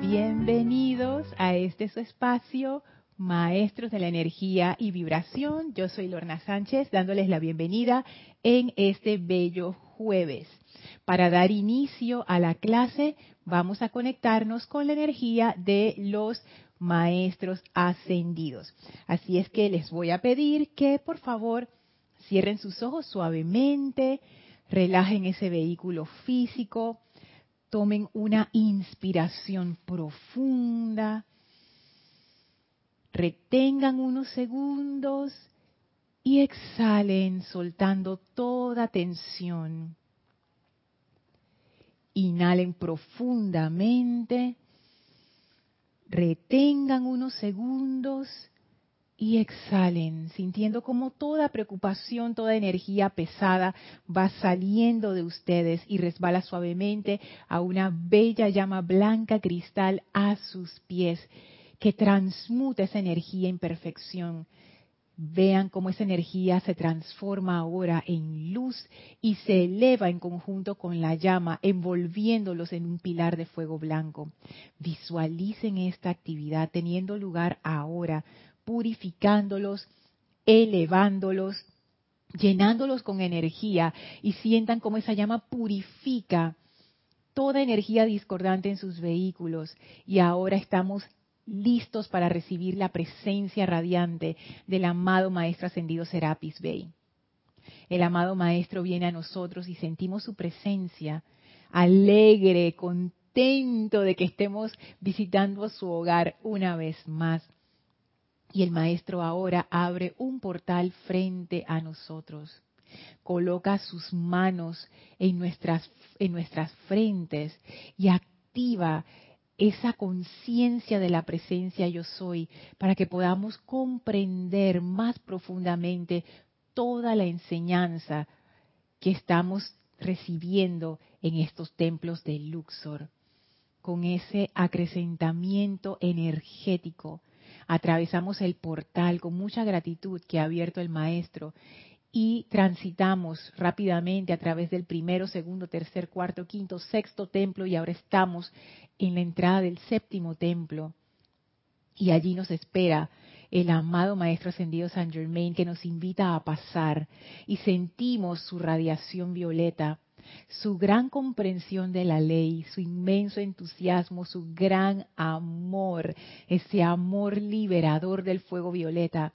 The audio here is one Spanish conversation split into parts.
Bienvenidos a este su espacio, Maestros de la Energía y Vibración. Yo soy Lorna Sánchez, dándoles la bienvenida en este bello jueves. Para dar inicio a la clase, vamos a conectarnos con la energía de los maestros ascendidos. Así es que les voy a pedir que por favor cierren sus ojos suavemente, relajen ese vehículo físico, tomen una inspiración profunda, retengan unos segundos y exhalen soltando toda tensión. Inhalen profundamente, retengan unos segundos y exhalen, sintiendo como toda preocupación, toda energía pesada va saliendo de ustedes y resbala suavemente a una bella llama blanca cristal a sus pies, que transmuta esa energía en perfección. Vean cómo esa energía se transforma ahora en luz y se eleva en conjunto con la llama, envolviéndolos en un pilar de fuego blanco. Visualicen esta actividad teniendo lugar ahora purificándolos, elevándolos, llenándolos con energía y sientan cómo esa llama purifica toda energía discordante en sus vehículos y ahora estamos listos para recibir la presencia radiante del amado Maestro Ascendido Serapis Bey. El amado Maestro viene a nosotros y sentimos su presencia, alegre, contento de que estemos visitando su hogar una vez más. Y el Maestro ahora abre un portal frente a nosotros. Coloca sus manos en nuestras, en nuestras frentes y activa esa conciencia de la presencia yo soy para que podamos comprender más profundamente toda la enseñanza que estamos recibiendo en estos templos de Luxor, con ese acrecentamiento energético atravesamos el portal con mucha gratitud que ha abierto el Maestro y transitamos rápidamente a través del primero, segundo, tercer, cuarto, quinto, sexto templo y ahora estamos en la entrada del séptimo templo. Y allí nos espera el amado Maestro Ascendido San Germain que nos invita a pasar y sentimos su radiación violeta su gran comprensión de la ley, su inmenso entusiasmo, su gran amor, ese amor liberador del fuego violeta.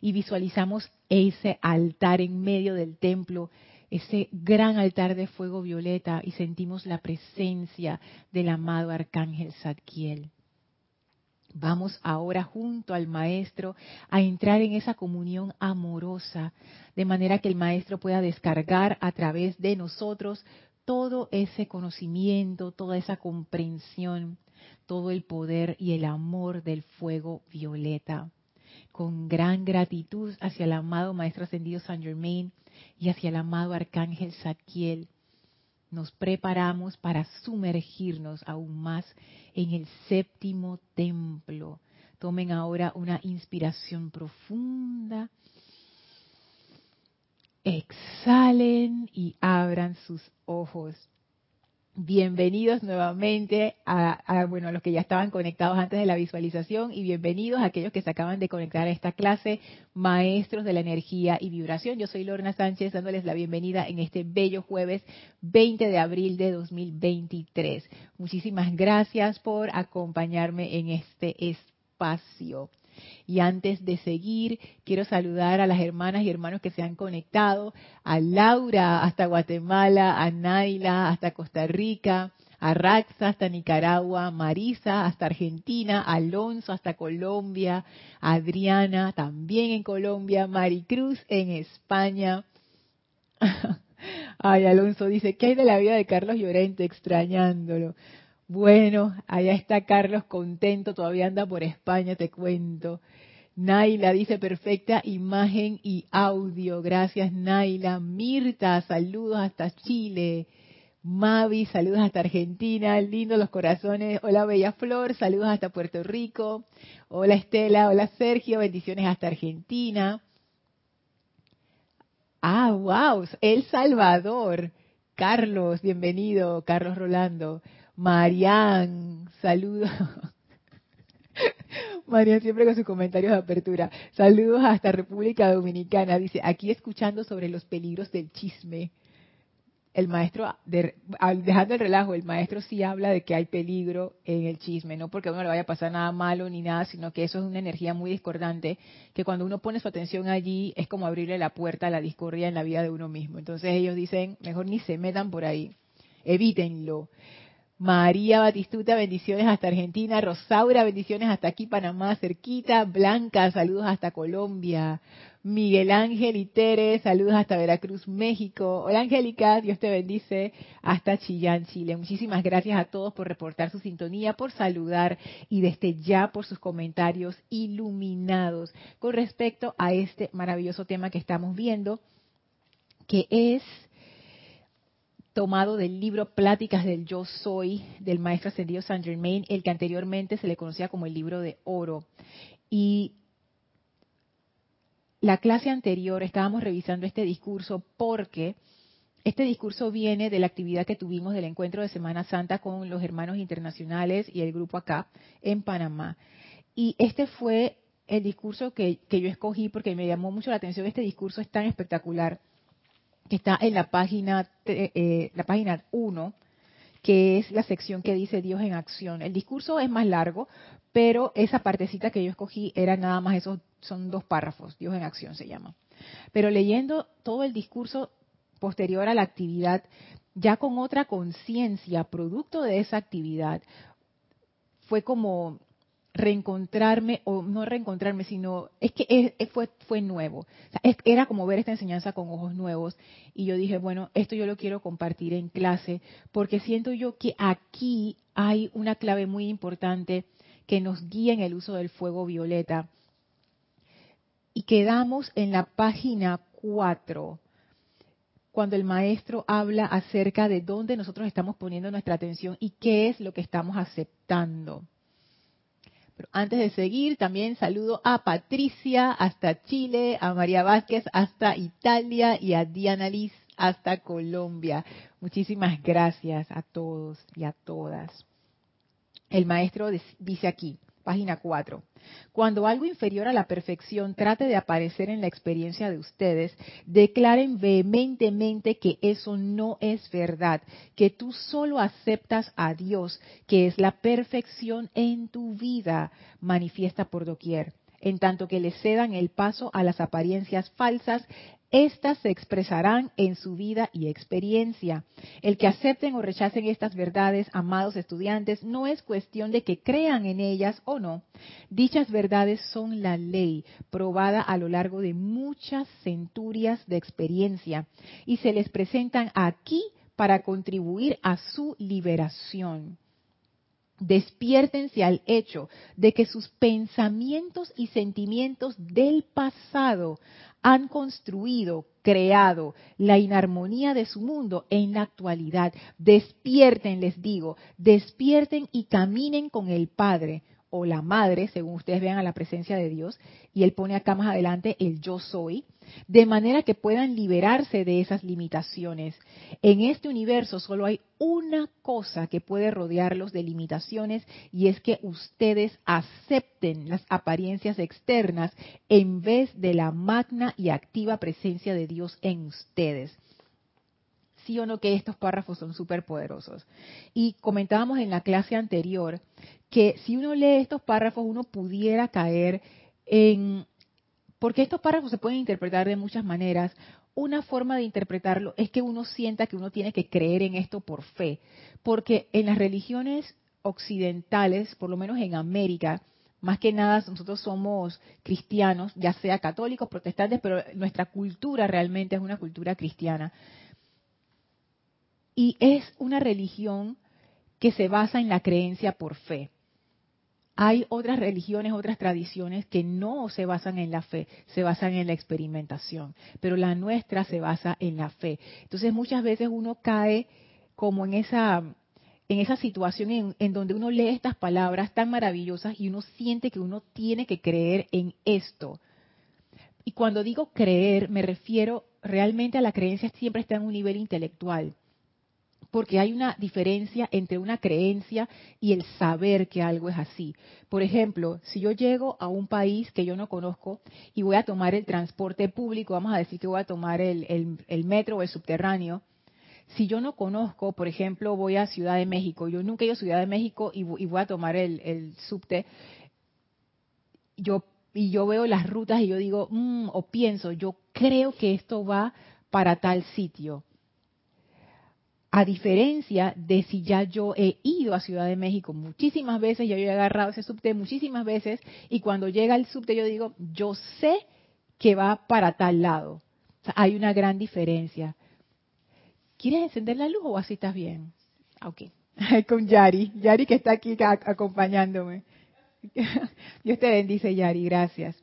Y visualizamos ese altar en medio del templo, ese gran altar de fuego violeta y sentimos la presencia del amado arcángel Zadkiel. Vamos ahora junto al Maestro a entrar en esa comunión amorosa, de manera que el Maestro pueda descargar a través de nosotros todo ese conocimiento, toda esa comprensión, todo el poder y el amor del fuego violeta. Con gran gratitud hacia el amado Maestro Ascendido San Germain y hacia el amado Arcángel Zadkiel, nos preparamos para sumergirnos aún más en el séptimo templo. Tomen ahora una inspiración profunda. Exhalen y abran sus ojos. Bienvenidos nuevamente a, bueno, a los que ya estaban conectados antes de la visualización y bienvenidos a aquellos que se acaban de conectar a esta clase, maestros de la energía y vibración. Yo soy Lorna Sánchez dándoles la bienvenida en este bello jueves 20 de abril de 2023. Muchísimas gracias por acompañarme en este espacio. Y antes de seguir, quiero saludar a las hermanas y hermanos que se han conectado, a Laura hasta Guatemala, a Naila hasta Costa Rica, a Raxa hasta Nicaragua, Marisa hasta Argentina, Alonso hasta Colombia, Adriana también en Colombia, Maricruz en España. Ay, Alonso dice, ¿qué hay de la vida de Carlos Llorente extrañándolo? Bueno, allá está Carlos contento, todavía anda por España, te cuento. Naila dice perfecta imagen y audio. Gracias Naila. Mirta, saludos hasta Chile. Mavi, saludos hasta Argentina. Lindo los corazones. Hola Bella Flor, saludos hasta Puerto Rico. Hola Estela, hola Sergio, bendiciones hasta Argentina. Ah, wow, El Salvador. Carlos, bienvenido, Carlos Rolando. Marian, saludos. Marian siempre con sus comentarios de apertura. Saludos hasta República Dominicana. Dice, aquí escuchando sobre los peligros del chisme el maestro, dejando el relajo, el maestro sí habla de que hay peligro en el chisme, no porque a uno le vaya a pasar nada malo ni nada, sino que eso es una energía muy discordante, que cuando uno pone su atención allí es como abrirle la puerta a la discordia en la vida de uno mismo. Entonces ellos dicen, mejor ni se metan por ahí, evítenlo. María Batistuta, bendiciones hasta Argentina. Rosaura, bendiciones hasta aquí, Panamá, cerquita. Blanca, saludos hasta Colombia. Miguel Ángel y Tere, saludos hasta Veracruz, México. Hola Angélica, Dios te bendice hasta Chillán, Chile. Muchísimas gracias a todos por reportar su sintonía, por saludar y desde ya por sus comentarios iluminados con respecto a este maravilloso tema que estamos viendo, que es tomado del libro Pláticas del Yo Soy del maestro ascendido Saint Germain, el que anteriormente se le conocía como el libro de oro. Y la clase anterior estábamos revisando este discurso porque este discurso viene de la actividad que tuvimos del encuentro de Semana Santa con los hermanos internacionales y el grupo acá en Panamá. Y este fue el discurso que, yo escogí porque me llamó mucho la atención. Este discurso es tan espectacular que está en la página, eh, la página 1, que es la sección que dice Dios en acción. El discurso es más largo, pero esa partecita que yo escogí era nada más esos, son dos párrafos, Dios en acción se llama. Pero leyendo todo el discurso posterior a la actividad, ya con otra conciencia, producto de esa actividad, fue como reencontrarme, o no reencontrarme, sino es que fue, fue nuevo. era como ver esta enseñanza con ojos nuevos. Y yo dije, bueno, esto yo lo quiero compartir en clase, porque siento yo que aquí hay una clave muy importante que nos guía en el uso del fuego violeta. Y quedamos en la página 4, cuando el maestro habla acerca de dónde nosotros estamos poniendo nuestra atención y qué es lo que estamos aceptando. Pero antes de seguir, también saludo a Patricia hasta Chile, a María Vázquez hasta Italia y a Diana Liz hasta Colombia. Muchísimas gracias a todos y a todas. El maestro dice aquí, página 4. Cuando algo inferior a la perfección trate de aparecer en la experiencia de ustedes, declaren vehementemente que eso no es verdad, que tú solo aceptas a Dios, que es la perfección en tu vida, manifiesta por doquier en tanto que le cedan el paso a las apariencias falsas, éstas se expresarán en su vida y experiencia. El que acepten o rechacen estas verdades, amados estudiantes, no es cuestión de que crean en ellas o no. Dichas verdades son la ley, probada a lo largo de muchas centurias de experiencia, y se les presentan aquí para contribuir a su liberación. Despiértense al hecho de que sus pensamientos y sentimientos del pasado han construido, creado la inarmonía de su mundo en la actualidad. Despierten, les digo, despierten y caminen con el Padre o la Madre, según ustedes vean a la presencia de Dios, y Él pone acá más adelante el yo soy, de manera que puedan liberarse de esas limitaciones. En este universo solo hay una cosa que puede rodearlos de limitaciones y es que ustedes acepten las apariencias externas en vez de la magna y activa presencia de Dios en ustedes sí o no que estos párrafos son súper poderosos. Y comentábamos en la clase anterior que si uno lee estos párrafos uno pudiera caer en porque estos párrafos se pueden interpretar de muchas maneras. Una forma de interpretarlo es que uno sienta que uno tiene que creer en esto por fe, porque en las religiones occidentales, por lo menos en América, más que nada nosotros somos cristianos, ya sea católicos, protestantes, pero nuestra cultura realmente es una cultura cristiana. Y es una religión que se basa en la creencia por fe. Hay otras religiones, otras tradiciones que no se basan en la fe, se basan en la experimentación, pero la nuestra se basa en la fe. Entonces muchas veces uno cae como en esa en esa situación en, en, donde uno lee estas palabras tan maravillosas y uno siente que uno tiene que creer en esto. Y cuando digo creer, me refiero realmente a la creencia siempre está en un nivel intelectual porque hay una diferencia entre una creencia y el saber que algo es así. Por ejemplo, si yo llego a un país que yo no conozco y voy a tomar el transporte público, vamos a decir que voy a tomar el, metro o el subterráneo, si yo no conozco, por ejemplo, voy a Ciudad de México, yo nunca he ido a Ciudad de México y, voy a tomar el, subte, yo, y yo veo las rutas y yo digo, mm, o pienso, yo creo que esto va para tal sitio a diferencia de si ya yo he ido a Ciudad de México muchísimas veces, ya yo he agarrado ese subte muchísimas veces, y cuando llega el subte yo digo, yo sé que va para tal lado. hay una gran diferencia. ¿Quieres encender la luz o así estás bien? Ah, ok. Con Yari, Yari que está aquí acompañándome. Dios te bendice, Yari, gracias.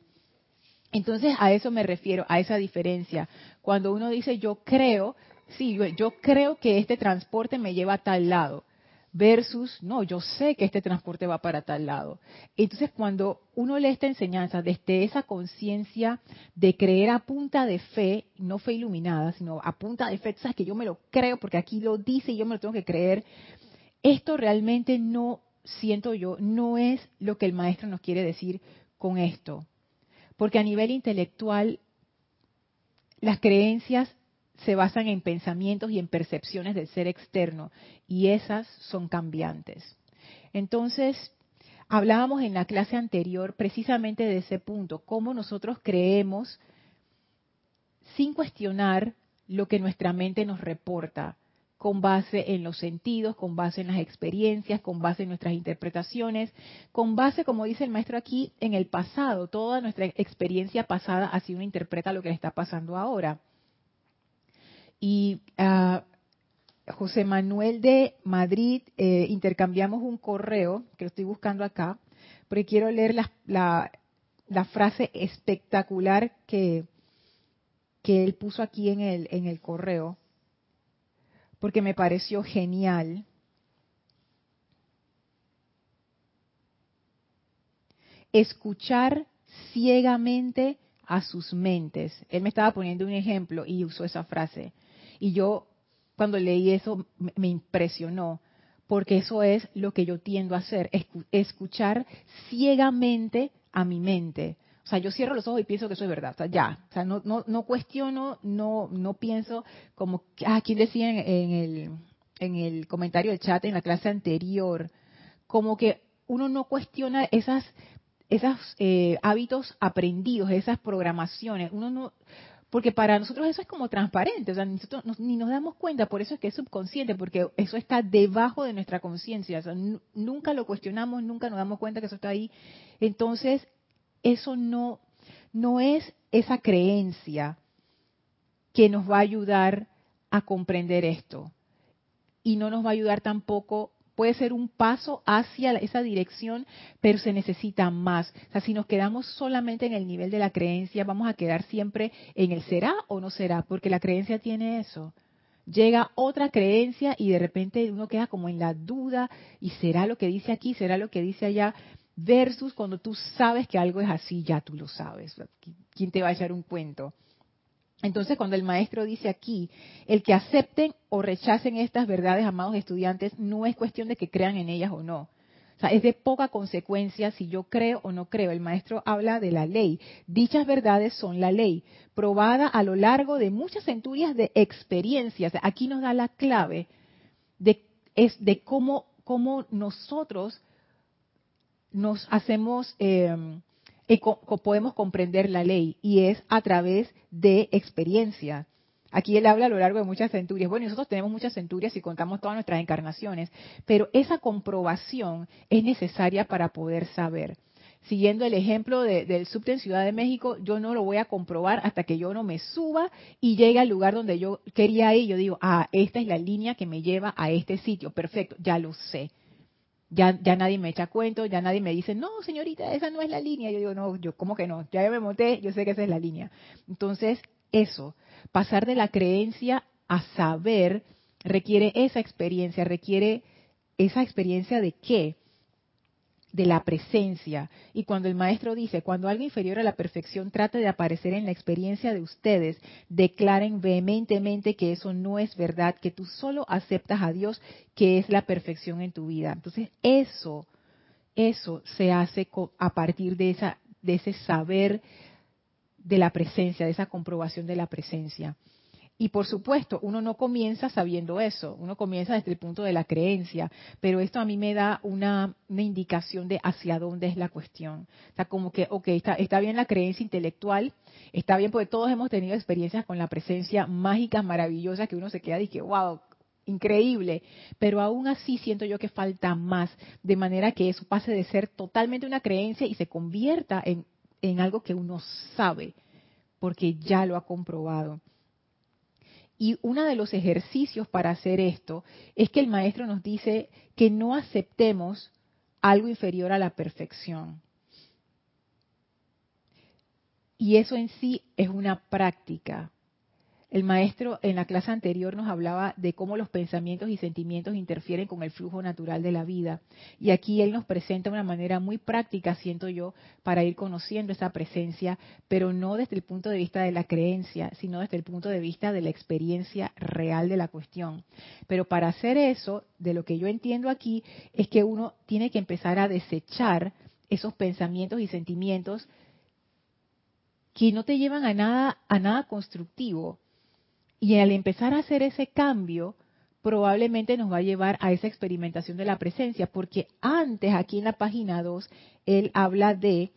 Entonces a eso me refiero, a esa diferencia. Cuando uno dice yo creo, sí, yo, creo que este transporte me lleva a tal lado, versus, no, yo sé que este transporte va para tal lado. Entonces, cuando uno lee esta enseñanza desde esa conciencia de creer a punta de fe, no fe iluminada, sino a punta de fe, sabes que yo me lo creo porque aquí lo dice y yo me lo tengo que creer, esto realmente no, siento yo, no es lo que el maestro nos quiere decir con esto. Porque a nivel intelectual, las creencias se basan en pensamientos y en percepciones del ser externo y esas son cambiantes. Entonces, hablábamos en la clase anterior precisamente de ese punto, cómo nosotros creemos sin cuestionar lo que nuestra mente nos reporta, con base en los sentidos, con base en las experiencias, con base en nuestras interpretaciones, con base, como dice el maestro aquí, en el pasado. Toda nuestra experiencia pasada así uno interpreta lo que le está pasando ahora. Y uh, José Manuel de Madrid, eh, intercambiamos un correo, que lo estoy buscando acá, porque quiero leer la, la, frase espectacular que, que él puso aquí en el, en el correo, porque me pareció genial. Escuchar ciegamente a sus mentes. Él me estaba poniendo un ejemplo y usó esa frase. Y yo cuando leí eso me impresionó, porque eso es lo que yo tiendo a hacer, escuchar ciegamente a mi mente. O sea, yo cierro los ojos y pienso que eso es verdad. O sea, ya. O sea, no, no, no cuestiono, no, no pienso como, ah, ¿quién decía en, el, en el comentario del chat en la clase anterior? Como que uno no cuestiona esas, esos eh, hábitos aprendidos, esas programaciones. Uno no, porque para nosotros eso es como transparente, o sea, nosotros ni nos damos cuenta, por eso es que es subconsciente, porque eso está debajo de nuestra conciencia, nunca lo cuestionamos, nunca nos damos cuenta que eso está ahí. Entonces, eso no, no es esa creencia que nos va a ayudar a comprender esto. Y no nos va a ayudar tampoco puede ser un paso hacia esa dirección, pero se necesita más. O sea, si nos quedamos solamente en el nivel de la creencia, vamos a quedar siempre en el será o no será, porque la creencia tiene eso. Llega otra creencia y de repente uno queda como en la duda y será lo que dice aquí, será lo que dice allá, versus cuando tú sabes que algo es así, ya tú lo sabes. ¿Quién te va a echar un cuento? Entonces, cuando el maestro dice aquí, el que acepten o rechacen estas verdades, amados estudiantes, no es cuestión de que crean en ellas o no. O sea, es de poca consecuencia si yo creo o no creo. El maestro habla de la ley. Dichas verdades son la ley, probada a lo largo de muchas centurias de experiencias. Aquí nos da la clave de, es de cómo, cómo nosotros nos hacemos... Eh, podemos comprender la ley y es a través de experiencia. Aquí él habla a lo largo de muchas centurias. Bueno, nosotros tenemos muchas centurias y contamos todas nuestras encarnaciones, pero esa comprobación es necesaria para poder saber. Siguiendo el ejemplo del subte en Ciudad de México, yo no lo voy a comprobar hasta que yo no me suba y llegue al lugar donde yo quería ir. Yo digo, ah, esta es la línea que me lleva a este sitio. Perfecto, ya lo sé ya, ya nadie me echa cuento, ya nadie me dice, no, señorita, esa no es la línea. Yo digo, no, yo, ¿cómo que no? Ya me monté, yo sé que esa es la línea. Entonces, eso, pasar de la creencia a saber, requiere esa experiencia, requiere esa experiencia de qué? De la presencia. Y cuando el maestro dice, cuando algo inferior a la perfección trate de aparecer en la experiencia de ustedes, declaren vehementemente que eso no es verdad, que tú solo aceptas a Dios, que es la perfección en tu vida. Entonces, eso, eso se hace a partir de, esa, de ese saber de la presencia, de esa comprobación de la presencia. Y por supuesto, uno no comienza sabiendo eso, uno comienza desde el punto de la creencia, pero esto a mí me da una, indicación de hacia dónde es la cuestión. O sea, como que, ok, está, bien la creencia intelectual, está bien porque todos hemos tenido experiencias con la presencia mágica, maravillosa, que uno se queda y que, wow, increíble, pero aún así siento yo que falta más, de manera que eso pase de ser totalmente una creencia y se convierta en algo que uno sabe, porque ya lo ha comprobado. Y uno de los ejercicios para hacer esto es que el maestro nos dice que no aceptemos algo inferior a la perfección. Y eso en sí es una práctica. El maestro en la clase anterior nos hablaba de cómo los pensamientos y sentimientos interfieren con el flujo natural de la vida. Y aquí él nos presenta una manera muy práctica, siento yo, para ir conociendo esa presencia, pero no desde el punto de vista de la creencia, sino desde el punto de vista de la experiencia real de la cuestión. Pero para hacer eso, de lo que yo entiendo aquí, es que uno tiene que empezar a desechar esos pensamientos y sentimientos que no te llevan a nada, a nada constructivo y al empezar a hacer ese cambio, probablemente nos va a llevar a esa experimentación de la presencia, porque antes, aquí en la página 2, él habla de,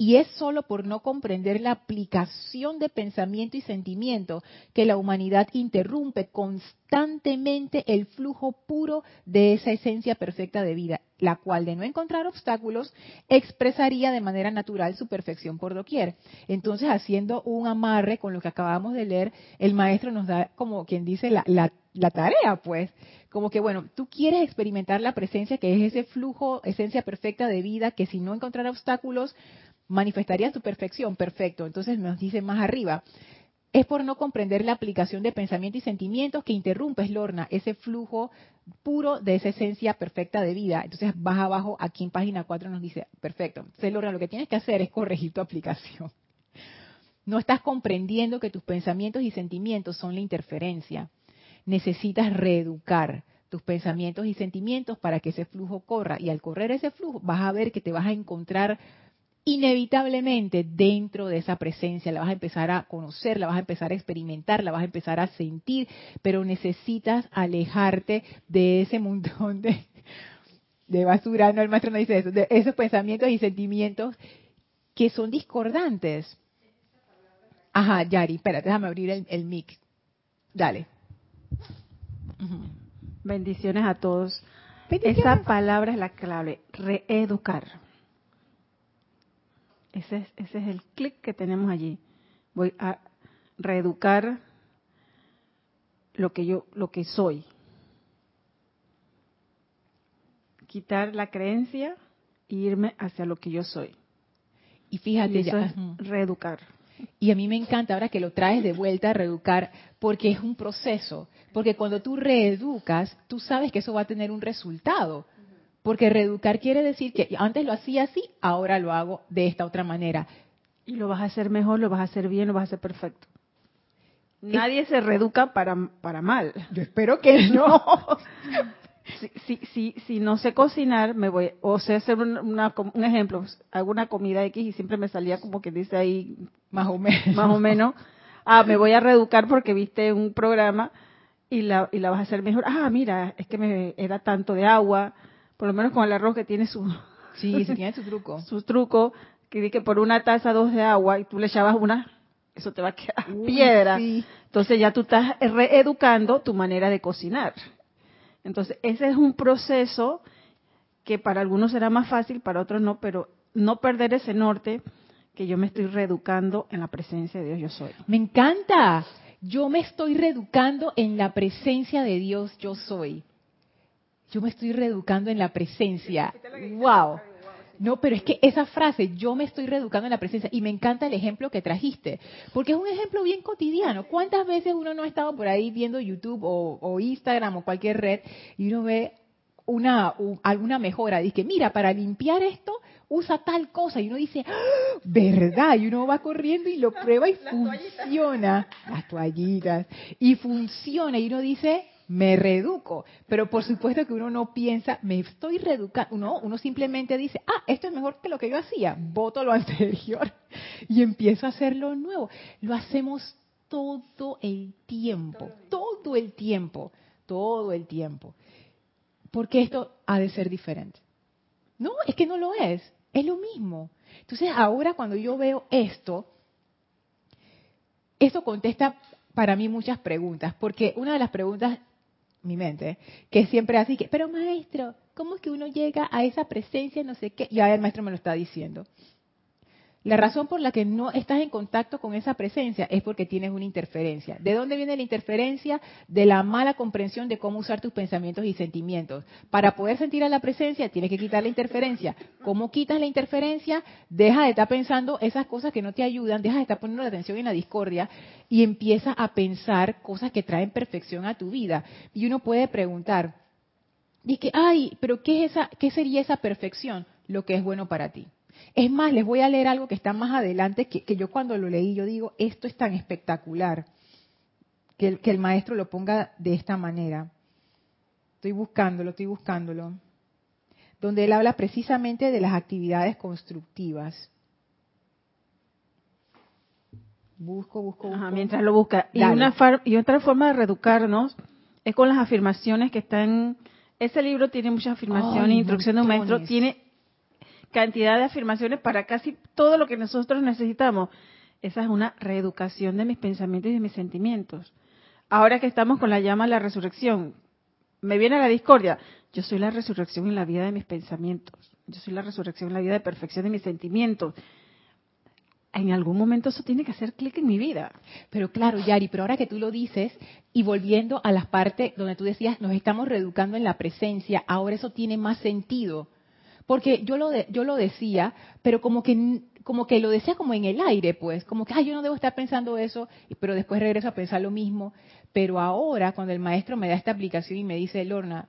y es solo por no comprender la aplicación de pensamiento y sentimiento que la humanidad interrumpe constantemente el flujo puro de esa esencia perfecta de vida la cual de no encontrar obstáculos expresaría de manera natural su perfección por doquier. Entonces, haciendo un amarre con lo que acabamos de leer, el maestro nos da como quien dice la, la, tarea, pues, como que, bueno, tú quieres experimentar la presencia que es ese flujo, esencia perfecta de vida, que si no encontrara obstáculos, manifestaría su perfección, perfecto. Entonces nos dice más arriba, es por no comprender la aplicación de pensamiento y sentimientos que interrumpes, Lorna, ese flujo puro de esa esencia perfecta de vida. Entonces, vas abajo, aquí en página 4 nos dice, perfecto. Entonces, Lorna, lo que tienes que hacer es corregir tu aplicación. No estás comprendiendo que tus pensamientos y sentimientos son la interferencia. Necesitas reeducar tus pensamientos y sentimientos para que ese flujo corra. Y al correr ese flujo, vas a ver que te vas a encontrar inevitablemente dentro de esa presencia la vas a empezar a conocer, la vas a empezar a experimentar, la vas a empezar a sentir, pero necesitas alejarte de ese montón de, de basura, no, el maestro no dice eso, de esos pensamientos y sentimientos que son discordantes. Ajá, Yari, espérate, déjame abrir el, el mic. Dale. Bendiciones a todos. Esa palabra es la clave, reeducar ese es, ese es el clic que tenemos allí. Voy a reeducar lo que yo, lo que soy. Quitar la creencia e irme hacia lo que yo soy. Y fíjate, eso es reeducar. Y a mí me encanta ahora que lo traes de vuelta a reeducar, porque es un proceso. Porque cuando tú reeducas, tú sabes que eso va a tener un resultado. Porque reeducar quiere decir que antes lo hacía así, ahora lo hago de esta otra manera. Y lo vas a hacer mejor, lo vas a hacer bien, lo vas a hacer perfecto. Nadie se reeduca para, para mal. Yo espero que no. si, si, si, no sé cocinar, me voy, o sé hacer una, un ejemplo, hago una comida X y siempre me salía como que dice ahí más o menos. Más o menos. Ah, me voy a reeducar porque viste un programa y la, y la vas a hacer mejor. Ah, mira, es que me era tanto de agua, por lo menos con el arroz que tiene su... Sí, tiene su truco. su truco, que que por una taza, dos de agua, y tú le echabas una, eso te va a quedar piedra. Entonces ya tú estás reeducando tu manera de cocinar. Entonces, ese es un proceso que para algunos será más fácil, para otros no, pero no perder ese norte que yo me estoy reeducando en la presencia de Dios yo soy. Me encanta. Yo me estoy reeducando en la presencia de Dios yo soy yo me estoy reeducando en la presencia. ¡Wow! No, pero es que esa frase, yo me estoy reeducando en la presencia, y me encanta el ejemplo que trajiste, porque es un ejemplo bien cotidiano. ¿Cuántas veces uno no ha estado por ahí viendo YouTube o, Instagram o cualquier red y uno ve una alguna mejora. Dice, mira, para limpiar esto usa tal cosa. Y uno dice, ¡Ah! ¿verdad? Y uno va corriendo y lo prueba y funciona. Las toallitas. Y funciona. Y uno dice, me reduco. Pero por supuesto que uno no piensa, me estoy reeducando. Uno, uno simplemente dice, ah, esto es mejor que lo que yo hacía. Voto lo anterior y empiezo a hacer lo nuevo. Lo hacemos todo el tiempo. Todo el tiempo. Todo el tiempo. Porque esto ha de ser diferente. No, es que no lo es. Es lo mismo. Entonces ahora cuando yo veo esto, esto contesta para mí muchas preguntas, porque una de las preguntas mi mente, que siempre así que, pero maestro, ¿cómo es que uno llega a esa presencia, no sé qué? Y ahora el maestro me lo está diciendo. La razón por la que no estás en contacto con esa presencia es porque tienes una interferencia. ¿De dónde viene la interferencia? De la mala comprensión de cómo usar tus pensamientos y sentimientos. Para poder sentir a la presencia tienes que quitar la interferencia. ¿Cómo quitas la interferencia? Deja de estar pensando esas cosas que no te ayudan, deja de estar poniendo la atención en la discordia y empieza a pensar cosas que traen perfección a tu vida. Y uno puede preguntar, que, ay, pero ¿qué, es esa, ¿qué sería esa perfección? Lo que es bueno para ti. Es más, les voy a leer algo que está más adelante, que, yo cuando lo leí, yo digo, esto es tan espectacular, que el, que el maestro lo ponga de esta manera. Estoy buscándolo, estoy buscándolo. Donde él habla precisamente de las actividades constructivas. Busco, busco, busco. mientras lo busca. Y, una y otra forma de reeducarnos es con las afirmaciones que están... Ese libro tiene muchas afirmaciones, instrucción de un maestro, tiene cantidad de afirmaciones para casi todo lo que nosotros necesitamos. Esa es una reeducación de mis pensamientos y de mis sentimientos. Ahora que estamos con la llama de la resurrección, me viene la discordia. Yo soy la resurrección en la vida de mis pensamientos. Yo soy la resurrección en la vida de perfección de mis sentimientos. En algún momento eso tiene que hacer clic en mi vida. Pero claro, Yari, pero ahora que tú lo dices, y volviendo a las partes donde tú decías, nos estamos reeducando en la presencia, ahora eso tiene más sentido porque yo lo, yo lo decía, pero como que, como que lo decía como en el aire, pues, como que, ay, yo no debo estar pensando eso, pero después regreso a pensar lo mismo. Pero ahora, cuando el maestro me da esta aplicación y me dice, Lorna,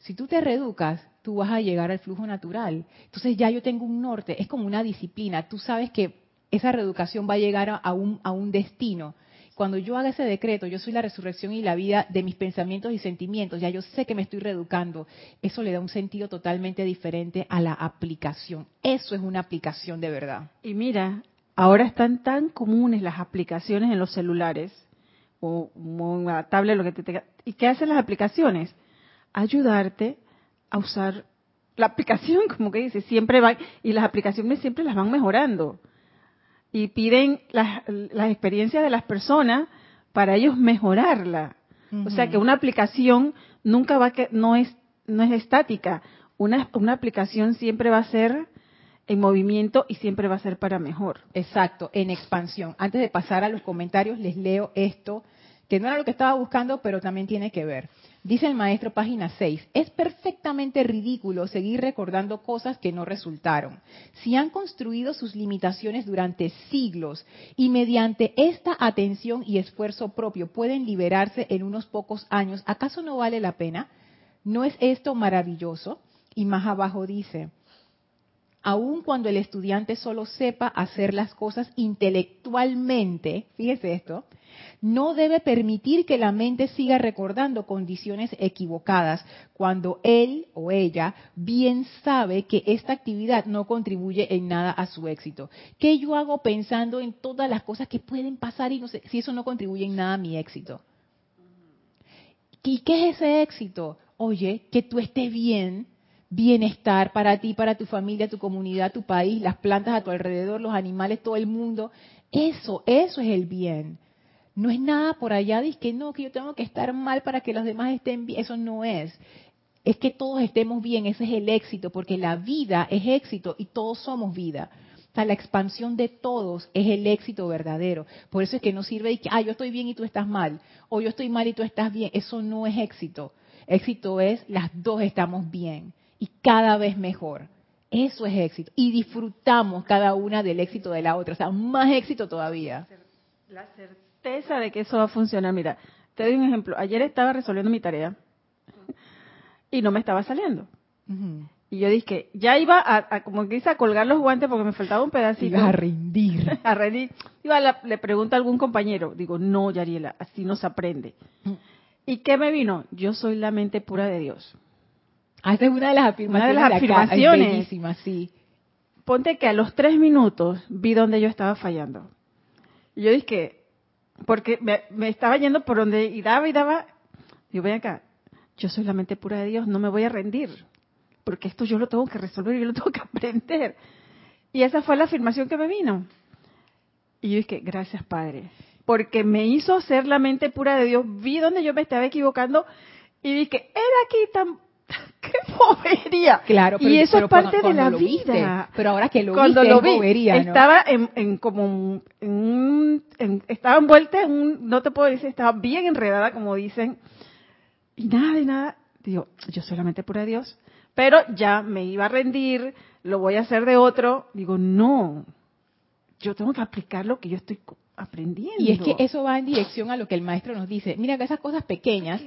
si tú te reeducas, tú vas a llegar al flujo natural. Entonces ya yo tengo un norte, es como una disciplina. Tú sabes que esa reeducación va a llegar a un, a un destino cuando yo haga ese decreto, yo soy la resurrección y la vida de mis pensamientos y sentimientos, ya yo sé que me estoy reeducando, eso le da un sentido totalmente diferente a la aplicación. Eso es una aplicación de verdad. Y mira, ahora están tan comunes las aplicaciones en los celulares o, en la tablet, lo que te. ¿Y qué hacen las aplicaciones? Ayudarte a usar la aplicación, como que dice, siempre va, y las aplicaciones siempre las van mejorando y piden las, experiencias de las personas para ellos mejorarla. O sea que una aplicación nunca va que no es no es estática. Una, una aplicación siempre va a ser en movimiento y siempre va a ser para mejor. Exacto, en expansión. Antes de pasar a los comentarios, les leo esto, que no era lo que estaba buscando, pero también tiene que ver. Dice el maestro, página 6, es perfectamente ridículo seguir recordando cosas que no resultaron. Si han construido sus limitaciones durante siglos y mediante esta atención y esfuerzo propio pueden liberarse en unos pocos años, ¿acaso no vale la pena? ¿No es esto maravilloso? Y más abajo dice, aun cuando el estudiante solo sepa hacer las cosas intelectualmente, fíjese esto, no debe permitir que la mente siga recordando condiciones equivocadas cuando él o ella bien sabe que esta actividad no contribuye en nada a su éxito. ¿Qué yo hago pensando en todas las cosas que pueden pasar y no sé si eso no contribuye en nada a mi éxito? ¿Y qué es ese éxito? Oye, que tú estés bien, bienestar para ti, para tu familia, tu comunidad, tu país, las plantas a tu alrededor, los animales, todo el mundo. Eso, eso es el bien. No es nada por allá, dice que no, que yo tengo que estar mal para que los demás estén bien. Eso no es. Es que todos estemos bien, ese es el éxito, porque la vida es éxito y todos somos vida. O sea, la expansión de todos es el éxito verdadero. Por eso es que no sirve de que, ah, yo estoy bien y tú estás mal, o yo estoy mal y tú estás bien. Eso no es éxito. Éxito es las dos estamos bien y cada vez mejor. Eso es éxito. Y disfrutamos cada una del éxito de la otra. O sea, más éxito todavía. La de que eso va a funcionar. Mira, te doy un ejemplo. Ayer estaba resolviendo mi tarea y no me estaba saliendo. Y yo dije, ya iba a, como que a colgar los guantes porque me faltaba un pedacito. a rendir. a rendir. Iba le pregunto a algún compañero, digo, no, Yariela, así no se aprende. Mm. ¿Y qué me vino? Yo soy la mente pura de Dios. Ah, esa es una de las afirmaciones. Una de las afirmaciones. sí. Ponte que a los tres minutos vi donde yo estaba fallando. Y yo dije, porque me, estaba yendo por donde y daba y daba. Yo ven acá, yo soy la mente pura de Dios, no me voy a rendir, porque esto yo lo tengo que resolver, yo lo tengo que aprender. Y esa fue la afirmación que me vino. Y yo dije, gracias Padre, porque me hizo ser la mente pura de Dios, vi donde yo me estaba equivocando y dije, era aquí tan qué bobería. Claro, y eso es parte de la vida. pero ahora que lo cuando lo vi, estaba en, como en, estaba envuelta en un, no te puedo decir, estaba bien enredada como dicen y nada de nada. Digo, yo solamente pura Dios, pero ya me iba a rendir, lo voy a hacer de otro. Digo, no, yo tengo que aplicar lo que yo estoy aprendiendo. Y es que eso va en dirección a lo que el maestro nos dice. Mira, que esas cosas pequeñas,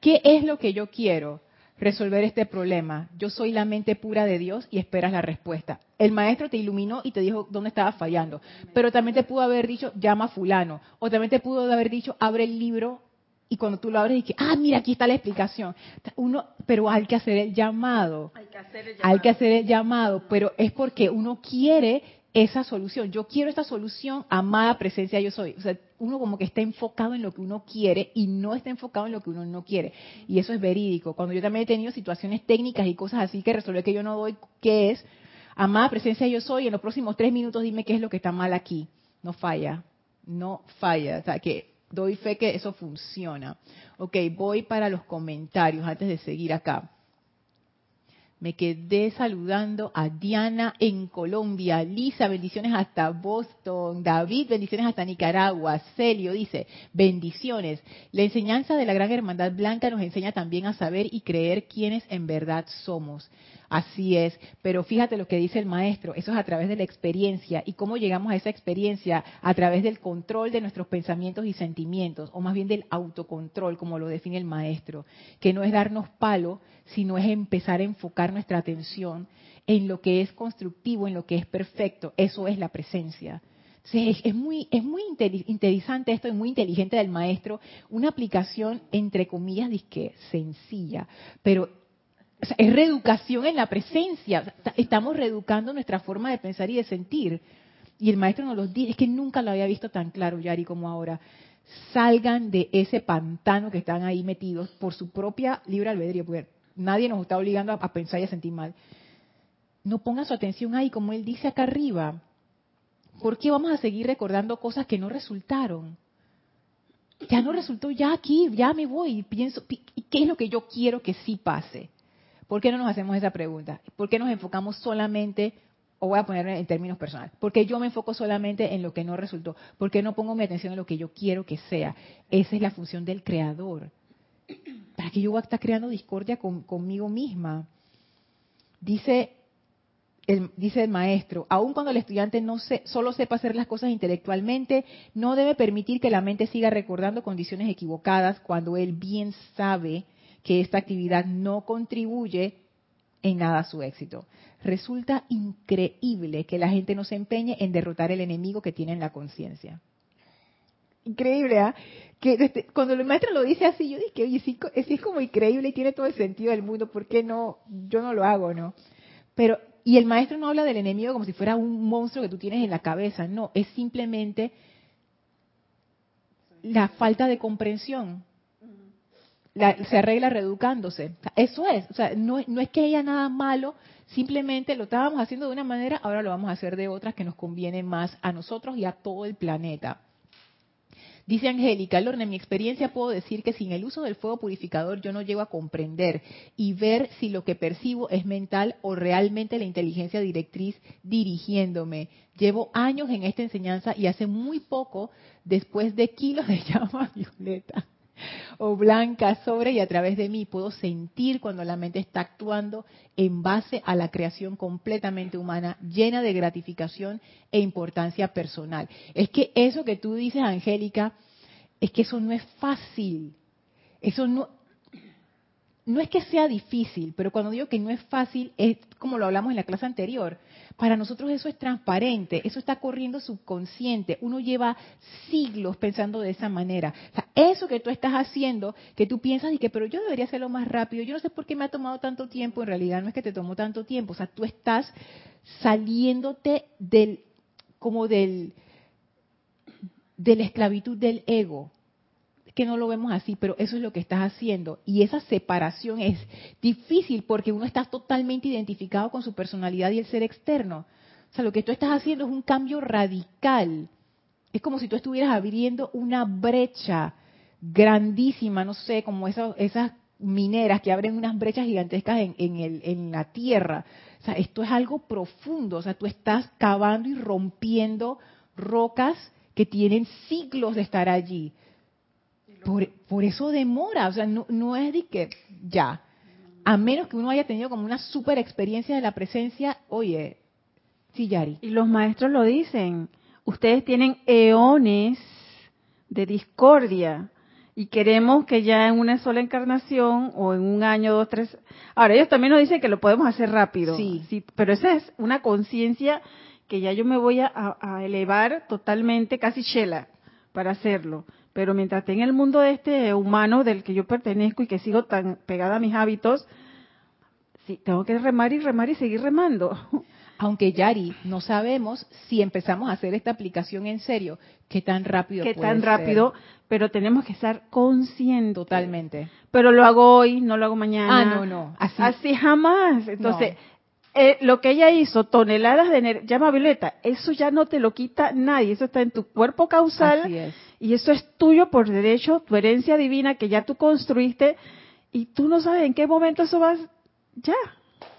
¿qué es lo que yo quiero? Resolver este problema. Yo soy la mente pura de Dios y esperas la respuesta. El maestro te iluminó y te dijo dónde estabas fallando, pero también te pudo haber dicho llama a fulano, o también te pudo haber dicho abre el libro y cuando tú lo abres dices, ah, mira, aquí está la explicación. Uno, pero hay que hacer el llamado. Hay que hacer el llamado. Hay que hacer el llamado, pero es porque uno quiere esa solución. Yo quiero esta solución, amada presencia yo soy. O sea, uno como que está enfocado en lo que uno quiere y no está enfocado en lo que uno no quiere. Y eso es verídico. Cuando yo también he tenido situaciones técnicas y cosas así que resolver que yo no doy, ¿qué es? Amada presencia yo soy, en los próximos tres minutos dime qué es lo que está mal aquí. No falla, no falla. O sea, que doy fe que eso funciona. Ok, voy para los comentarios antes de seguir acá. Me quedé saludando a Diana en Colombia, Lisa, bendiciones hasta Boston, David, bendiciones hasta Nicaragua, Celio dice, bendiciones. La enseñanza de la Gran Hermandad Blanca nos enseña también a saber y creer quiénes en verdad somos. Así es, pero fíjate lo que dice el maestro, eso es a través de la experiencia. Y cómo llegamos a esa experiencia a través del control de nuestros pensamientos y sentimientos, o más bien del autocontrol, como lo define el maestro, que no es darnos palo, sino es empezar a enfocar nuestra atención en lo que es constructivo, en lo que es perfecto, eso es la presencia. es, muy, es muy interesante esto, es muy inteligente del maestro, una aplicación entre comillas disque sencilla, pero es reeducación en la presencia. Estamos reeducando nuestra forma de pensar y de sentir. Y el maestro nos lo dice, es que nunca lo había visto tan claro, Yari, como ahora. Salgan de ese pantano que están ahí metidos por su propia libre albedrío, porque nadie nos está obligando a, pensar y a sentir mal. No pongan su atención ahí, como él dice acá arriba. ¿Por qué vamos a seguir recordando cosas que no resultaron? Ya no resultó, ya aquí, ya me voy, pienso, ¿qué es lo que yo quiero que sí pase? ¿Por qué no nos hacemos esa pregunta? ¿Por qué nos enfocamos solamente, o voy a poner en términos personales, porque yo me enfoco solamente en lo que no resultó? ¿Por qué no pongo mi atención en lo que yo quiero que sea? Esa es la función del creador. ¿Para qué yo voy a estar creando discordia conmigo misma? Dice el, dice el maestro, aun cuando el estudiante no se, solo sepa hacer las cosas intelectualmente, no debe permitir que la mente siga recordando condiciones equivocadas cuando él bien sabe que esta actividad no contribuye en nada a su éxito. Resulta increíble que la gente no se empeñe en derrotar el enemigo que tiene en la conciencia. Increíble, ¿ah? Cuando el maestro lo dice así, yo dije, oye, sí, es como increíble y tiene todo el sentido del mundo, ¿por qué no? Yo no lo hago, ¿no? Pero, y el maestro no habla del enemigo como si fuera un monstruo que tú tienes en la cabeza, no, es simplemente la falta de comprensión se arregla reeducándose. Eso es, o sea, no, no es que haya nada malo, simplemente lo estábamos haciendo de una manera, ahora lo vamos a hacer de otras que nos conviene más a nosotros y a todo el planeta. Dice Angélica, Lorna, en mi experiencia puedo decir que sin el uso del fuego purificador yo no llego a comprender y ver si lo que percibo es mental o realmente la inteligencia directriz dirigiéndome. Llevo años en esta enseñanza y hace muy poco, después de kilos de llama violeta, o blanca sobre y a través de mí. Puedo sentir cuando la mente está actuando en base a la creación completamente humana, llena de gratificación e importancia personal. Es que eso que tú dices, Angélica, es que eso no es fácil. Eso no. No es que sea difícil, pero cuando digo que no es fácil, es como lo hablamos en la clase anterior. Para nosotros eso es transparente, eso está corriendo subconsciente. Uno lleva siglos pensando de esa manera. O sea, eso que tú estás haciendo, que tú piensas y que, pero yo debería hacerlo más rápido, yo no sé por qué me ha tomado tanto tiempo, en realidad no es que te tomó tanto tiempo. O sea, tú estás saliéndote del, como del, de la esclavitud del ego que no lo vemos así, pero eso es lo que estás haciendo. Y esa separación es difícil porque uno está totalmente identificado con su personalidad y el ser externo. O sea, lo que tú estás haciendo es un cambio radical. Es como si tú estuvieras abriendo una brecha grandísima, no sé, como esas, mineras que abren unas brechas gigantescas en, en, en la tierra. O sea, esto es algo profundo. O sea, tú estás cavando y rompiendo rocas que tienen siglos de estar allí. Por, eso demora, o sea, no, es de que ya, a menos que uno haya tenido como una super experiencia de la presencia, oye, sí, Yari. Y los maestros lo dicen, ustedes tienen eones de discordia y queremos que ya en una sola encarnación o en un año, dos, tres. Ahora, ellos también nos dicen que lo podemos hacer rápido. Sí. sí pero esa es una conciencia que ya yo me voy a, a, elevar totalmente, casi chela, para hacerlo. Pero mientras esté en el mundo de este humano del que yo pertenezco y que sigo tan pegada a mis hábitos, sí, tengo que remar y remar y seguir remando. Aunque Yari, no sabemos si empezamos a hacer esta aplicación en serio, qué tan rápido qué tan rápido, pero tenemos que estar conscientes. Totalmente. Pero lo hago hoy, no lo hago mañana. Ah, no, no. Así, así jamás. Entonces, eh, lo que ella hizo, toneladas de energía, llama Violeta, eso ya no te lo quita nadie, eso está en tu cuerpo causal y eso es tuyo por derecho, tu herencia divina que ya tú construiste y tú no sabes en qué momento eso va, ya.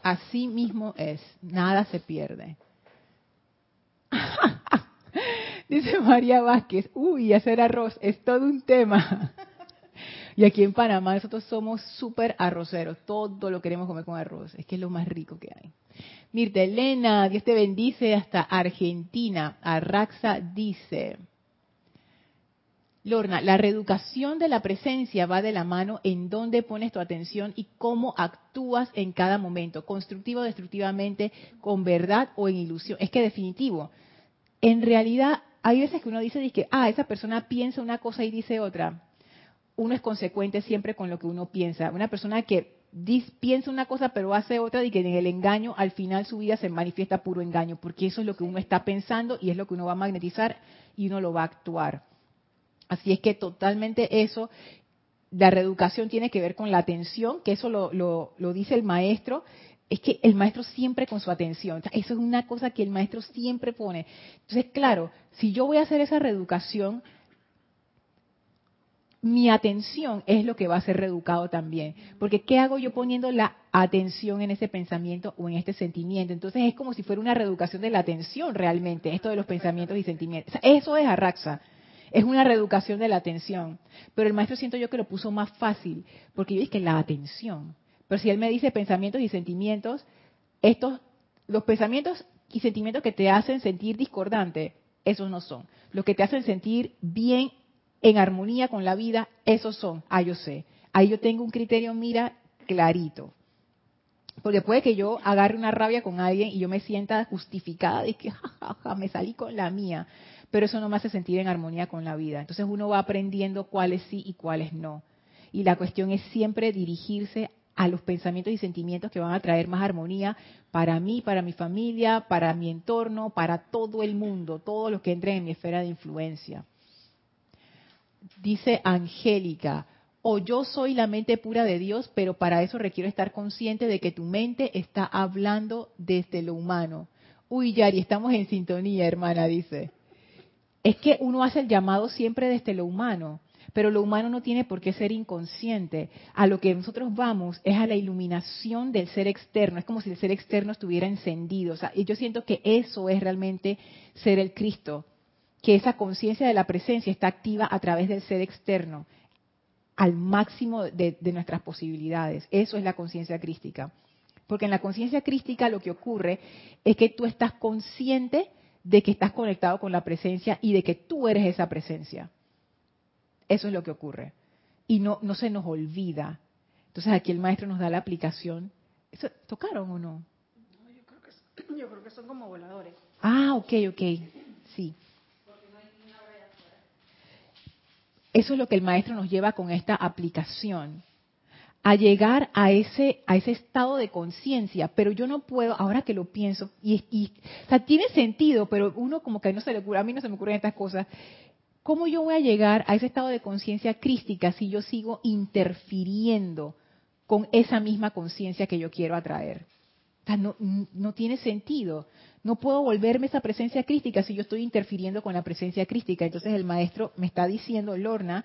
Así mismo es, nada se pierde. Dice María Vázquez, uy, hacer arroz es todo un tema. Y aquí en Panamá nosotros somos súper arroceros, todo lo queremos comer con arroz, es que es lo más rico que hay. Mirta Elena, Dios te bendice hasta Argentina. Arraxa dice, Lorna, la reeducación de la presencia va de la mano en dónde pones tu atención y cómo actúas en cada momento, constructivo o destructivamente, con verdad o en ilusión. Es que definitivo, en realidad hay veces que uno dice que, ah, esa persona piensa una cosa y dice otra uno es consecuente siempre con lo que uno piensa. Una persona que piensa una cosa pero hace otra y que en el engaño al final su vida se manifiesta puro engaño, porque eso es lo que uno está pensando y es lo que uno va a magnetizar y uno lo va a actuar. Así es que totalmente eso, la reeducación tiene que ver con la atención, que eso lo, lo dice el maestro, es que el maestro siempre con su atención, eso es una cosa que el maestro siempre pone. Entonces, claro, si yo voy a hacer esa reeducación, mi atención es lo que va a ser reeducado también. Porque ¿qué hago yo poniendo la atención en ese pensamiento o en este sentimiento? Entonces es como si fuera una reeducación de la atención realmente, esto de los pensamientos y sentimientos. eso es Arraxa. Es una reeducación de la atención. Pero el maestro siento yo que lo puso más fácil, porque yo dije la atención. Pero si él me dice pensamientos y sentimientos, estos, los pensamientos y sentimientos que te hacen sentir discordante, esos no son. Los que te hacen sentir bien en armonía con la vida, esos son. Ah, yo sé. Ahí yo tengo un criterio, mira, clarito. Porque puede que yo agarre una rabia con alguien y yo me sienta justificada de que me salí con la mía, pero eso no me hace sentir en armonía con la vida. Entonces uno va aprendiendo cuáles sí y cuáles no. Y la cuestión es siempre dirigirse a los pensamientos y sentimientos que van a traer más armonía para mí, para mi familia, para mi entorno, para todo el mundo, todos los que entren en mi esfera de influencia dice Angélica, o yo soy la mente pura de Dios, pero para eso requiero estar consciente de que tu mente está hablando desde lo humano. Uy, Yari, estamos en sintonía, hermana, dice. Es que uno hace el llamado siempre desde lo humano, pero lo humano no tiene por qué ser inconsciente. A lo que nosotros vamos es a la iluminación del ser externo. Es como si el ser externo estuviera encendido. O sea, y yo siento que eso es realmente ser el Cristo que esa conciencia de la presencia está activa a través del ser externo, al máximo de, nuestras posibilidades. Eso es la conciencia crística. Porque en la conciencia crística lo que ocurre es que tú estás consciente de que estás conectado con la presencia y de que tú eres esa presencia. Eso es lo que ocurre. Y no, no se nos olvida. Entonces aquí el maestro nos da la aplicación. ¿Eso, ¿Tocaron o no? no yo, creo que, yo creo que son como voladores. Ah, ok, ok. Sí. Eso es lo que el maestro nos lleva con esta aplicación a llegar a ese, a ese estado de conciencia, pero yo no puedo, ahora que lo pienso, y, o sea, tiene sentido, pero uno como que no se le ocurre, a mí no se me ocurren estas cosas, ¿cómo yo voy a llegar a ese estado de conciencia crística si yo sigo interfiriendo con esa misma conciencia que yo quiero atraer? O sea, no, no tiene sentido. No puedo volverme esa presencia crística si yo estoy interfiriendo con la presencia crística. Entonces el maestro me está diciendo, Lorna,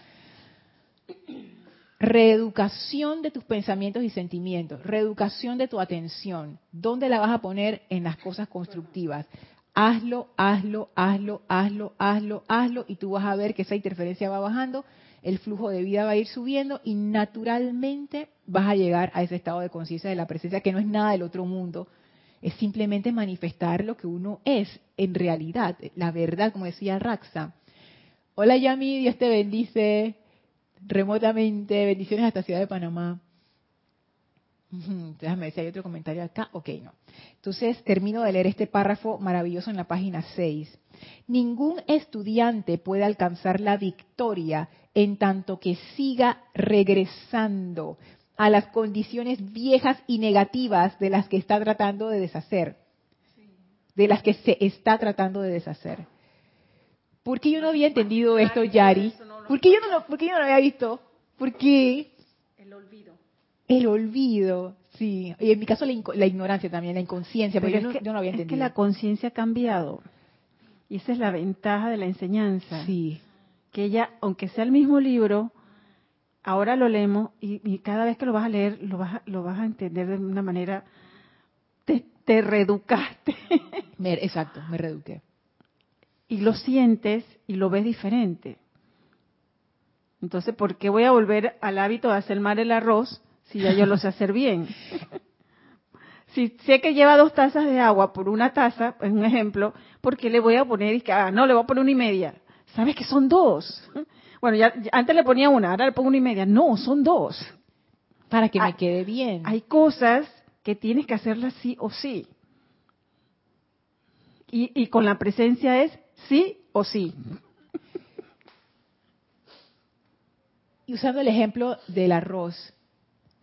reeducación de tus pensamientos y sentimientos, reeducación de tu atención. ¿Dónde la vas a poner? En las cosas constructivas. Hazlo, hazlo, hazlo, hazlo, hazlo, hazlo, y tú vas a ver que esa interferencia va bajando, el flujo de vida va a ir subiendo y naturalmente vas a llegar a ese estado de conciencia de la presencia que no es nada del otro mundo, es simplemente manifestar lo que uno es en realidad, la verdad, como decía Raxa. Hola Yami, Dios te bendice remotamente. Bendiciones hasta Ciudad de Panamá. Déjame ver hay otro comentario acá. Ok, no. Entonces, termino de leer este párrafo maravilloso en la página 6. Ningún estudiante puede alcanzar la victoria en tanto que siga regresando a las condiciones viejas y negativas de las que está tratando de deshacer. De las que se está tratando de deshacer. ¿Por qué yo no había entendido esto, Yari? ¿Por qué yo no lo, por yo no lo había visto? ¿Por qué? El olvido. El olvido, sí. Y en mi caso la, ignorancia también, la inconsciencia, pero, yo, no, había entendido. Es que la conciencia ha cambiado. Y esa es la ventaja de la enseñanza. Sí. Que ella, aunque sea el mismo libro, ahora lo leemos y, cada vez que lo vas a leer, lo vas a, lo vas a entender de una manera... Te, te reeducaste. exacto, me reeduqué y lo sientes y lo ves diferente. Entonces, ¿por qué voy a volver al hábito de hacer mal el arroz si ya yo lo sé hacer bien? si sé que lleva dos tazas de agua por una taza, es un ejemplo, ¿por qué le voy a poner y que, ah, no, le voy a poner una y media? ¿Sabes que son dos? Bueno, ya, antes le ponía una, ahora le pongo una y media. No, son dos. Para que me quede bien. Hay cosas que tienes que hacerlas sí o sí. Y, y con la presencia es ¿Sí o sí? Y usando el ejemplo del arroz,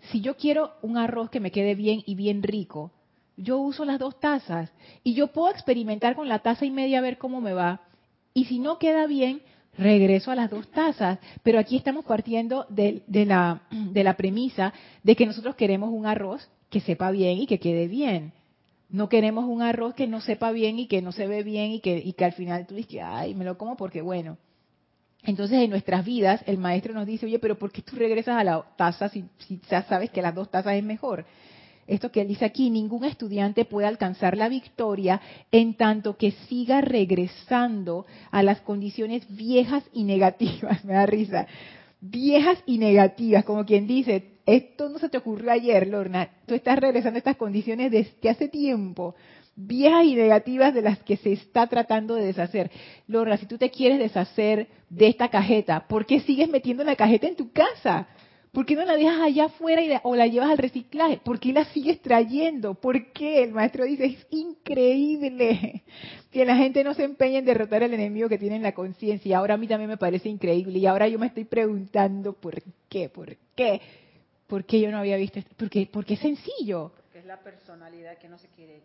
si yo quiero un arroz que me quede bien y bien rico, yo uso las dos tazas y yo puedo experimentar con la taza y media a ver cómo me va. Y si no queda bien, regreso a las dos tazas. Pero aquí estamos partiendo de, la, de la premisa de que nosotros queremos un arroz que sepa bien y que quede bien. No queremos un arroz que no sepa bien y que no se ve bien y que, al final tú dices, ay, me lo como porque bueno. Entonces en nuestras vidas el maestro nos dice, oye, pero ¿por qué tú regresas a la taza si, si ya sabes que las dos tazas es mejor? Esto que él dice aquí, ningún estudiante puede alcanzar la victoria en tanto que siga regresando a las condiciones viejas y negativas. Me da risa. Viejas y negativas, como quien dice, esto no se te ocurrió ayer, Lorna. Tú estás regresando a estas condiciones desde hace tiempo, viejas y negativas de las que se está tratando de deshacer. Lorna, si tú te quieres deshacer de esta cajeta, ¿por qué sigues metiendo la cajeta en tu casa? ¿Por qué no la dejas allá afuera o la llevas al reciclaje? ¿Por qué la sigues trayendo? ¿Por qué? El maestro dice, es increíble que la gente no se empeñe en derrotar al enemigo que tiene en la conciencia. Ahora a mí también me parece increíble y ahora yo me estoy preguntando, ¿por qué? ¿Por qué? ¿Por qué yo no había visto esto? Porque, porque es sencillo. Porque es la personalidad que no se quiere ir.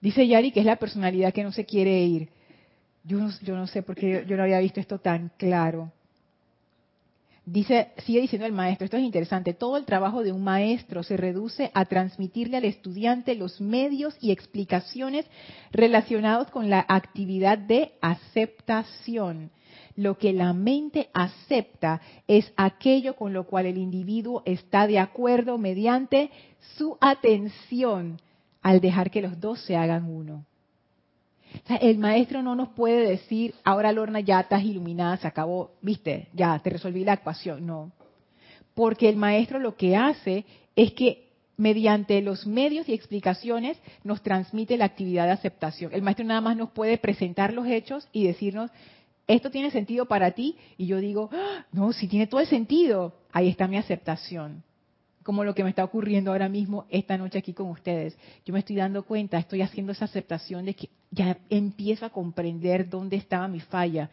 Dice Yari que es la personalidad que no se quiere ir. Yo no, yo no sé por qué yo no había visto esto tan claro. Dice, sigue diciendo el maestro, esto es interesante, todo el trabajo de un maestro se reduce a transmitirle al estudiante los medios y explicaciones relacionados con la actividad de aceptación lo que la mente acepta es aquello con lo cual el individuo está de acuerdo mediante su atención al dejar que los dos se hagan uno. el maestro no nos puede decir, ahora Lorna ya estás iluminada, se acabó, viste, ya te resolví la ecuación. No. Porque el maestro lo que hace es que mediante los medios y explicaciones nos transmite la actividad de aceptación. El maestro nada más nos puede presentar los hechos y decirnos, esto tiene sentido para ti y yo digo, ¡Ah! no, si tiene todo el sentido, ahí está mi aceptación. como lo que me está ocurriendo ahora mismo esta noche aquí con ustedes. Yo me estoy dando cuenta, estoy haciendo esa aceptación de que ya empiezo a comprender dónde estaba mi falla,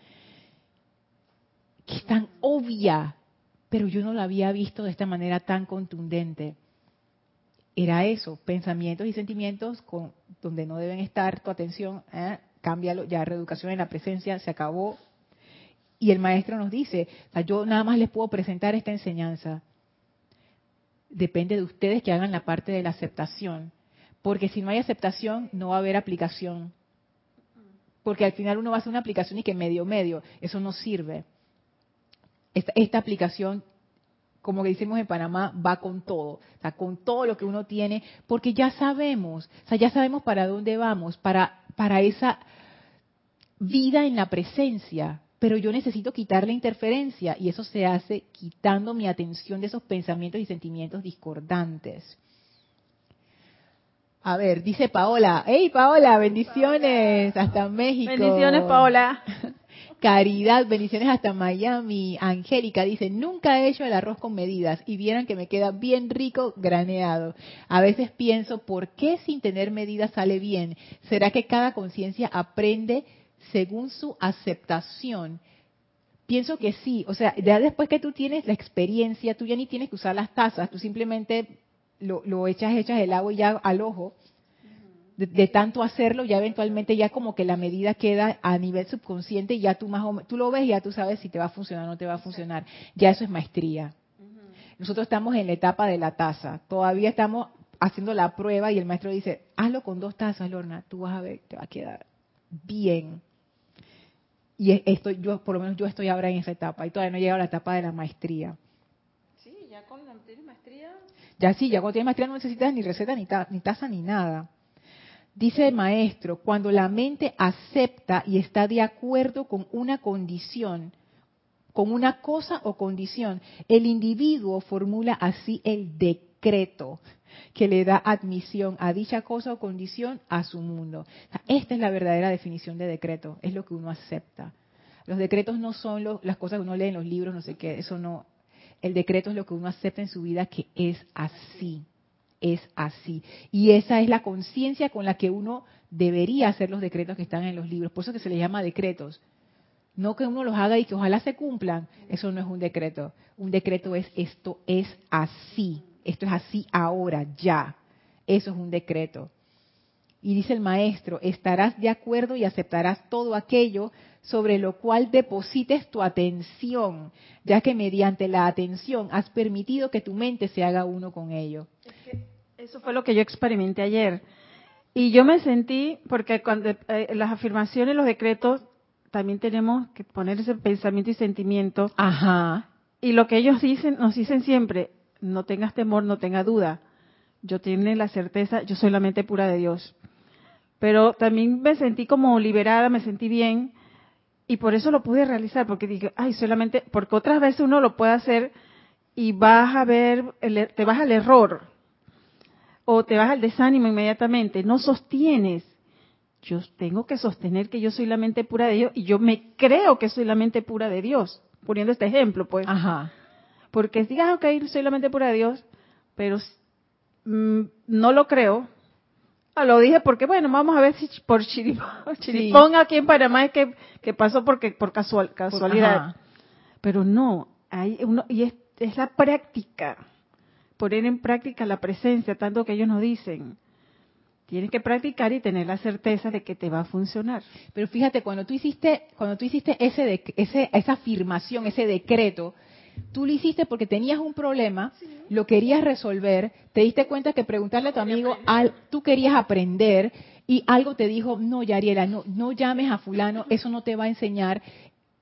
que es tan obvia, pero yo no la había visto de esta manera tan contundente. Era eso, pensamientos y sentimientos con, donde no deben estar tu atención, ¿eh? cámbialo, ya reeducación en la presencia, se acabó. Y el maestro nos dice, yo nada más les puedo presentar esta enseñanza. Depende de ustedes que hagan la parte de la aceptación. Porque si no hay aceptación, no va a haber aplicación. Porque al final uno va a hacer una aplicación y que medio medio, eso no sirve. Esta, aplicación como que decimos en Panamá, va con todo, con todo lo que uno tiene, porque ya sabemos, o sea, ya sabemos para dónde vamos, para esa vida en la presencia, pero yo necesito quitar la interferencia y eso se hace quitando mi atención de esos pensamientos y sentimientos discordantes. A ver, dice Paola, hey Paola, bendiciones hasta México. Bendiciones Paola. Caridad, bendiciones hasta Miami. Angélica dice, nunca he hecho el arroz con medidas y vieran que me queda bien rico graneado. A veces pienso, ¿por qué sin tener medidas sale bien? ¿Será que cada conciencia aprende según su aceptación? Pienso que sí, o sea, ya después que tú tienes la experiencia, tú ya ni tienes que usar las tazas, tú simplemente lo, lo echas, echas el agua y ya al ojo de, tanto hacerlo, ya eventualmente ya como que la medida queda a nivel subconsciente y ya tú más o tú lo ves y ya tú sabes si te va a funcionar o no te va a funcionar. Ya eso es maestría. Nosotros estamos en la etapa de la taza. Todavía estamos haciendo la prueba y el maestro dice, hazlo con dos tazas, Lorna, tú vas a ver, te va a quedar bien. Y esto, yo, por lo menos yo estoy ahora en esa etapa y todavía no he llegado a la etapa de la maestría. Sí, ya con la maestría. Ya sí, ya cuando tienes maestría no necesitas ni receta, ni, ni taza, ni nada. Dice el maestro, cuando la mente acepta y está de acuerdo con una condición, con una cosa o condición, el individuo formula así el decreto que le da admisión a dicha cosa o condición a su mundo. Esta es la verdadera definición de decreto, es lo que uno acepta. Los decretos no son las cosas que uno lee en los libros, no sé qué, eso no. El decreto es lo que uno acepta en su vida que es así es así. Y esa es la conciencia con la que uno debería hacer los decretos que están en los libros. Por eso que se les llama decretos. No que uno los haga y que ojalá se cumplan. Eso no es un decreto. Un decreto es esto es así. Esto es así ahora, ya. Eso es un decreto. Y dice el maestro, estarás de acuerdo y aceptarás todo aquello sobre lo cual deposites tu atención, ya que mediante la atención has permitido que tu mente se haga uno con ello. eso fue lo que yo experimenté ayer. Y yo me sentí, porque cuando eh, las afirmaciones, los decretos, también tenemos que poner ese pensamiento y sentimiento. Ajá. Y lo que ellos dicen, nos dicen siempre, no tengas temor, no tengas duda. Yo tengo la certeza, yo soy la mente pura de Dios. Pero también me sentí como liberada, me sentí bien, y por eso lo pude realizar, porque dije, ay, solamente, porque otras veces uno lo puede hacer y vas a ver, er, te vas al error o te vas al desánimo inmediatamente, no sostienes. Yo tengo que sostener que yo soy la mente pura de Dios y yo me creo que soy la mente pura de Dios, poniendo este ejemplo, pues. Ajá. Porque digas, ok, soy la mente pura de Dios, pero mm, no lo creo, Ah, lo dije porque, bueno, vamos a ver si por chiripón, aquí en Panamá es que, pasó porque por casual, casualidad. Pero no, hay uno, y es, es la práctica, poner en práctica la presencia, tanto que ellos nos dicen. Tienes que practicar y tener la certeza de que te va a funcionar. Pero fíjate, cuando tú hiciste, cuando tú hiciste ese, de, ese esa afirmación, ese decreto, Tú lo hiciste porque tenías un problema, lo querías resolver, te diste cuenta que preguntarle a tu amigo, tú querías aprender y algo te dijo, no, Yariela, no, no llames a fulano, eso no te va a enseñar.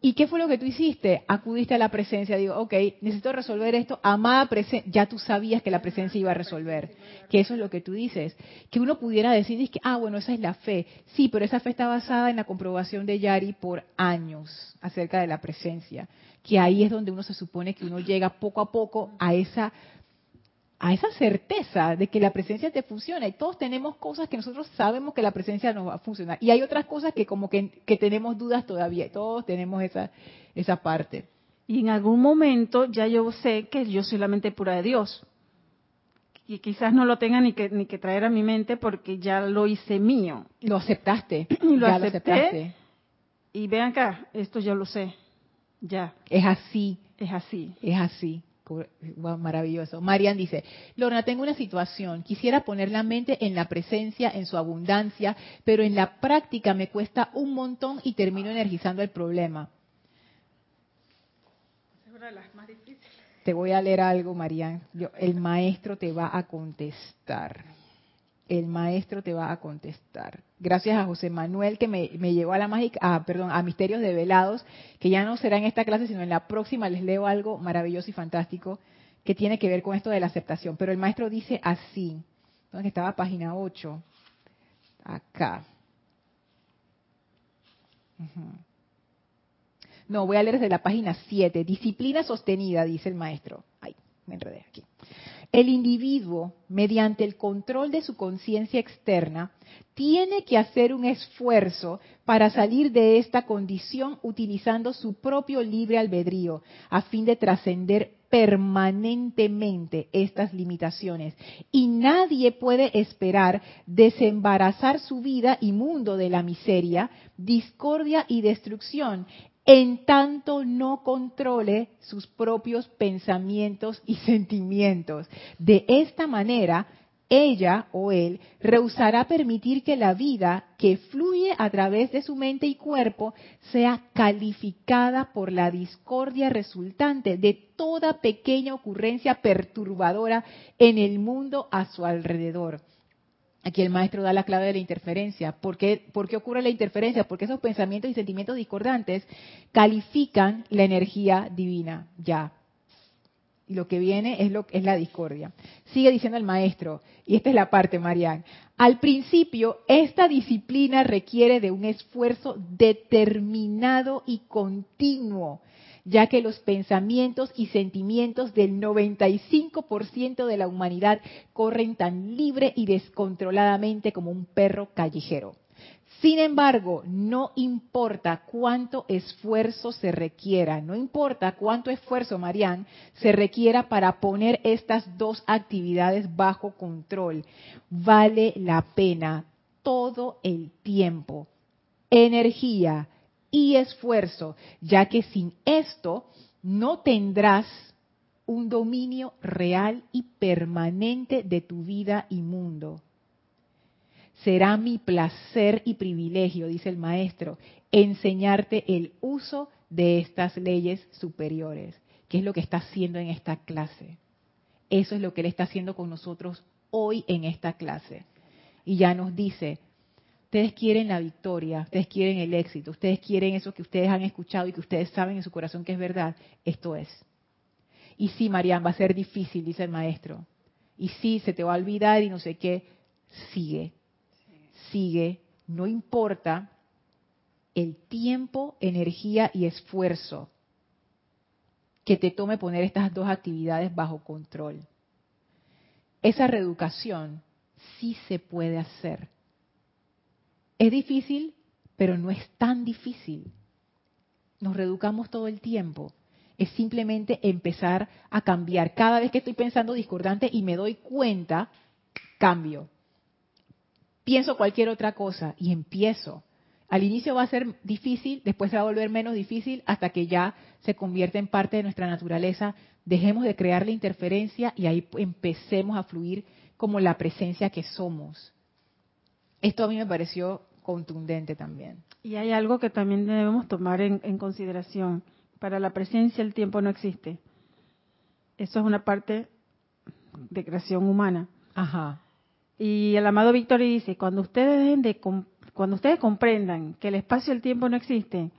¿Y qué fue lo que tú hiciste? Acudiste a la presencia, digo, ok, necesito resolver esto, amada presencia, ya tú sabías que la presencia iba a resolver, que eso es lo que tú dices. Que uno pudiera decir, que, ah, bueno, esa es la fe. Sí, pero esa fe está basada en la comprobación de Yari por años acerca de la presencia que ahí es donde uno se supone que uno llega poco a poco a esa a esa certeza de que la presencia te funciona y todos tenemos cosas que nosotros sabemos que la presencia nos va a funcionar y hay otras cosas que como que, que tenemos dudas todavía, todos tenemos esa, esa parte. Y en algún momento ya yo sé que yo soy la mente pura de Dios. y quizás no lo tenga ni que ni que traer a mi mente porque ya lo hice mío. Lo aceptaste. Y lo acepté. Y vean acá, esto ya lo sé. Ya. Es así. Es así. Es así. maravilloso. Marian dice, Lorna, tengo una situación. Quisiera poner la mente en la presencia, en su abundancia, pero en la práctica me cuesta un montón y termino energizando el problema. Es una de las más difíciles. Te voy a leer algo, Marian. el maestro te va a contestar. El maestro te va a contestar. Gracias a José Manuel que me, llevó a la mágica, perdón, a Misterios de Velados, que ya no será en esta clase, sino en la próxima les leo algo maravilloso y fantástico que tiene que ver con esto de la aceptación. Pero el maestro dice así, donde estaba página 8, acá. No, voy a leer desde la página 7. Disciplina sostenida, dice el maestro. Ay, me enredé aquí. El individuo, mediante el control de su conciencia externa, tiene que hacer un esfuerzo para salir de esta condición utilizando su propio libre albedrío, a fin de trascender permanentemente estas limitaciones. Y nadie puede esperar desembarazar su vida y mundo de la miseria, discordia y destrucción en tanto no controle sus propios pensamientos y sentimientos. De esta manera, ella o él rehusará permitir que la vida que fluye a través de su mente y cuerpo sea calificada por la discordia resultante de toda pequeña ocurrencia perturbadora en el mundo a su alrededor. Aquí el maestro da la clave de la interferencia. ¿Por qué, ocurre la interferencia? Porque esos pensamientos y sentimientos discordantes califican la energía divina. Ya. Y lo que viene es, lo, es la discordia. Sigue diciendo el maestro, y esta es la parte, Marian. Al principio, esta disciplina requiere de un esfuerzo determinado y continuo ya que los pensamientos y sentimientos del 95% de la humanidad corren tan libre y descontroladamente como un perro callejero. Sin embargo, no importa cuánto esfuerzo se requiera, no importa cuánto esfuerzo, Marían, se requiera para poner estas dos actividades bajo control, vale la pena todo el tiempo, energía, y esfuerzo, ya que sin esto no tendrás un dominio real y permanente de tu vida y mundo. Será mi placer y privilegio, dice el maestro, enseñarte el uso de estas leyes superiores, que es lo que está haciendo en esta clase. Eso es lo que él está haciendo con nosotros hoy en esta clase. Y ya nos dice, Ustedes quieren la victoria, ustedes quieren el éxito, ustedes quieren eso que ustedes han escuchado y que ustedes saben en su corazón que es verdad. Esto es. Y sí, Marian, va a ser difícil, dice el maestro. Y sí, se te va a olvidar y no sé qué. Sigue, sigue, no importa el tiempo, energía y esfuerzo que te tome poner estas dos actividades bajo control. Esa reeducación sí se puede hacer. Es difícil, pero no es tan difícil. Nos reeducamos todo el tiempo. Es simplemente empezar a cambiar. Cada vez que estoy pensando discordante y me doy cuenta, cambio. Pienso cualquier otra cosa y empiezo. Al inicio va a ser difícil, después se va a volver menos difícil hasta que ya se convierte en parte de nuestra naturaleza. Dejemos de crear la interferencia y ahí empecemos a fluir como la presencia que somos. Esto a mí me pareció contundente también. Y hay algo que también debemos tomar en, consideración. Para la presencia el tiempo no existe. Eso es una parte de creación humana. Ajá. Y el amado Víctor dice, cuando ustedes dejen de cuando ustedes comprendan que el espacio y el tiempo no existen,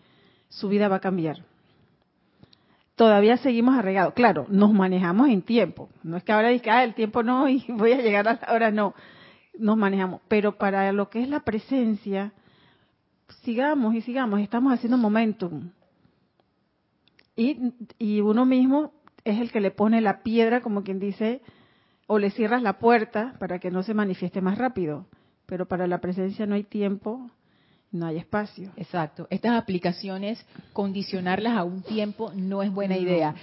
su vida va a cambiar. Todavía seguimos arregados. Claro, nos manejamos en tiempo. No es que ahora diga, ah, el tiempo no y voy a llegar a la hora, no nos manejamos. Pero para lo que es la presencia, sigamos y sigamos, estamos haciendo momentum. Y, y uno mismo es el que le pone la piedra, como quien dice, o le cierras la puerta para que no se manifieste más rápido. Pero para la presencia no hay tiempo, no hay espacio. Exacto. Estas aplicaciones, condicionarlas a un tiempo no es buena idea.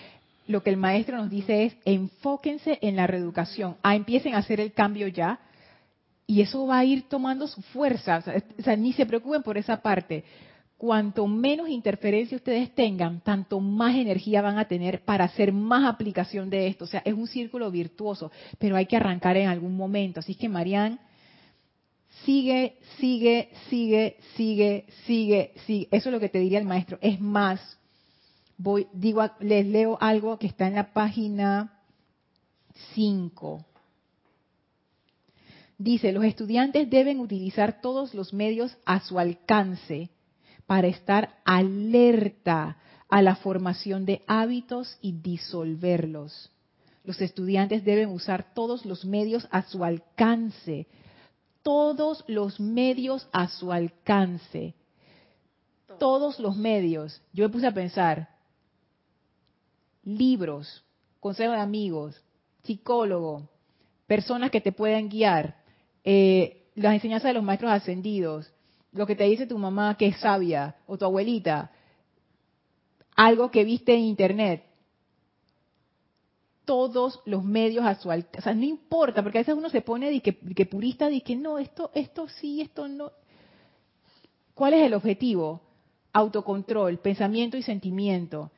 lo que el maestro nos dice es enfóquense en la reeducación, ah, empiecen a hacer el cambio ya y eso va a ir tomando su fuerza, o sea, ni se preocupen por esa parte. Cuanto menos interferencia ustedes tengan, tanto más energía van a tener para hacer más aplicación de esto. O sea, es un círculo virtuoso, pero hay que arrancar en algún momento. Así que, Marianne, sigue, sigue, sigue, sigue, sigue, sigue. Eso es lo que te diría el maestro. Es más, voy, digo, les leo algo que está en la página 5. Dice, los estudiantes deben utilizar todos los medios a su alcance para estar alerta a la formación de hábitos y disolverlos. Los estudiantes deben usar todos los medios a su alcance, todos los medios a su alcance, todos los medios. Yo me puse a pensar, libros, consejos de amigos, psicólogo, personas que te puedan guiar, eh, las enseñanzas de los maestros ascendidos, lo que te dice tu mamá que es sabia o tu abuelita, algo que viste en internet, todos los medios a su alcance. No importa, porque a veces uno se pone de que, que purista, de que no, esto, esto sí, esto no. ¿Cuál es el objetivo? Autocontrol, pensamiento y sentimiento.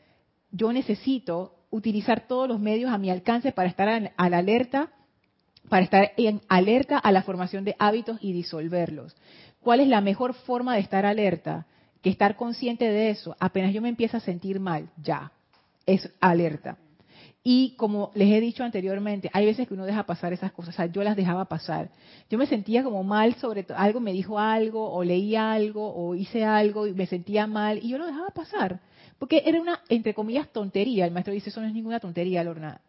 Yo necesito utilizar todos los medios a mi alcance para estar a la alerta, para estar en alerta a la formación de hábitos y disolverlos. ¿Cuál es la mejor forma de estar alerta? Que estar consciente de eso. Apenas yo me empiezo a sentir mal, ya, es alerta. Y como les he dicho anteriormente, hay veces que uno deja pasar esas cosas, o sea, yo las dejaba pasar. Yo me sentía como mal sobre todo, algo me dijo algo, o leí algo, o hice algo y me sentía mal, y yo lo dejaba pasar. Porque era una, entre comillas, tontería. El maestro dice, eso no es ninguna tontería, Lorna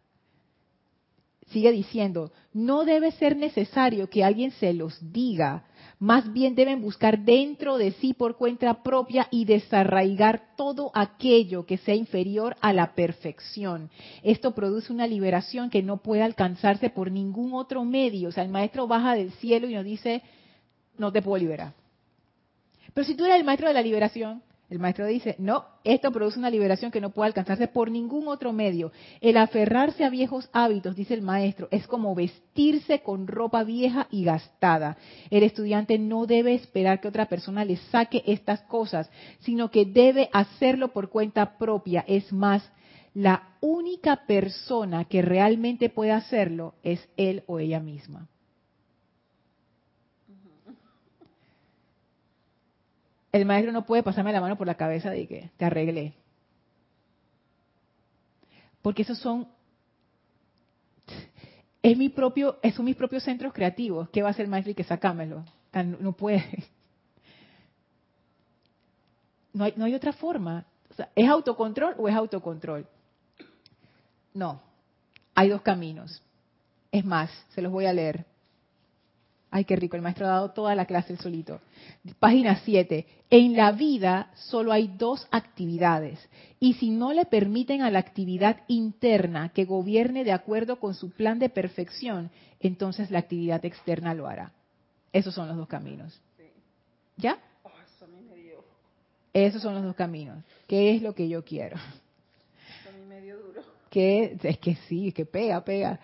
sigue diciendo, no debe ser necesario que alguien se los diga, más bien deben buscar dentro de sí por cuenta propia y desarraigar todo aquello que sea inferior a la perfección. Esto produce una liberación que no puede alcanzarse por ningún otro medio. O sea, el maestro baja del cielo y nos dice, no te puedo liberar. Pero si tú eres el maestro de la liberación, el maestro dice, no, esto produce una liberación que no puede alcanzarse por ningún otro medio. El aferrarse a viejos hábitos, dice el maestro, es como vestirse con ropa vieja y gastada. El estudiante no debe esperar que otra persona le saque estas cosas, sino que debe hacerlo por cuenta propia. Es más, la única persona que realmente puede hacerlo es él o ella misma. El maestro no puede pasarme la mano por la cabeza de que te arreglé. Porque esos son es mi propio, son mis propios centros creativos. ¿Qué va a hacer el maestro y que sacámelo? No, puede. No hay, no hay otra forma. ¿Es autocontrol o es autocontrol? No. Hay dos caminos. Es más, se los voy a leer. Ay, qué rico, el maestro ha dado toda la clase el solito. Página 7. En la vida solo hay dos actividades y si no le permiten a la actividad interna que gobierne de acuerdo con su plan de perfección, entonces la actividad externa lo hará. Esos son los dos caminos. ¿Ya? Oh, Esos son los dos caminos. ¿Qué es lo que yo quiero? Que es que sí, que pega, pega.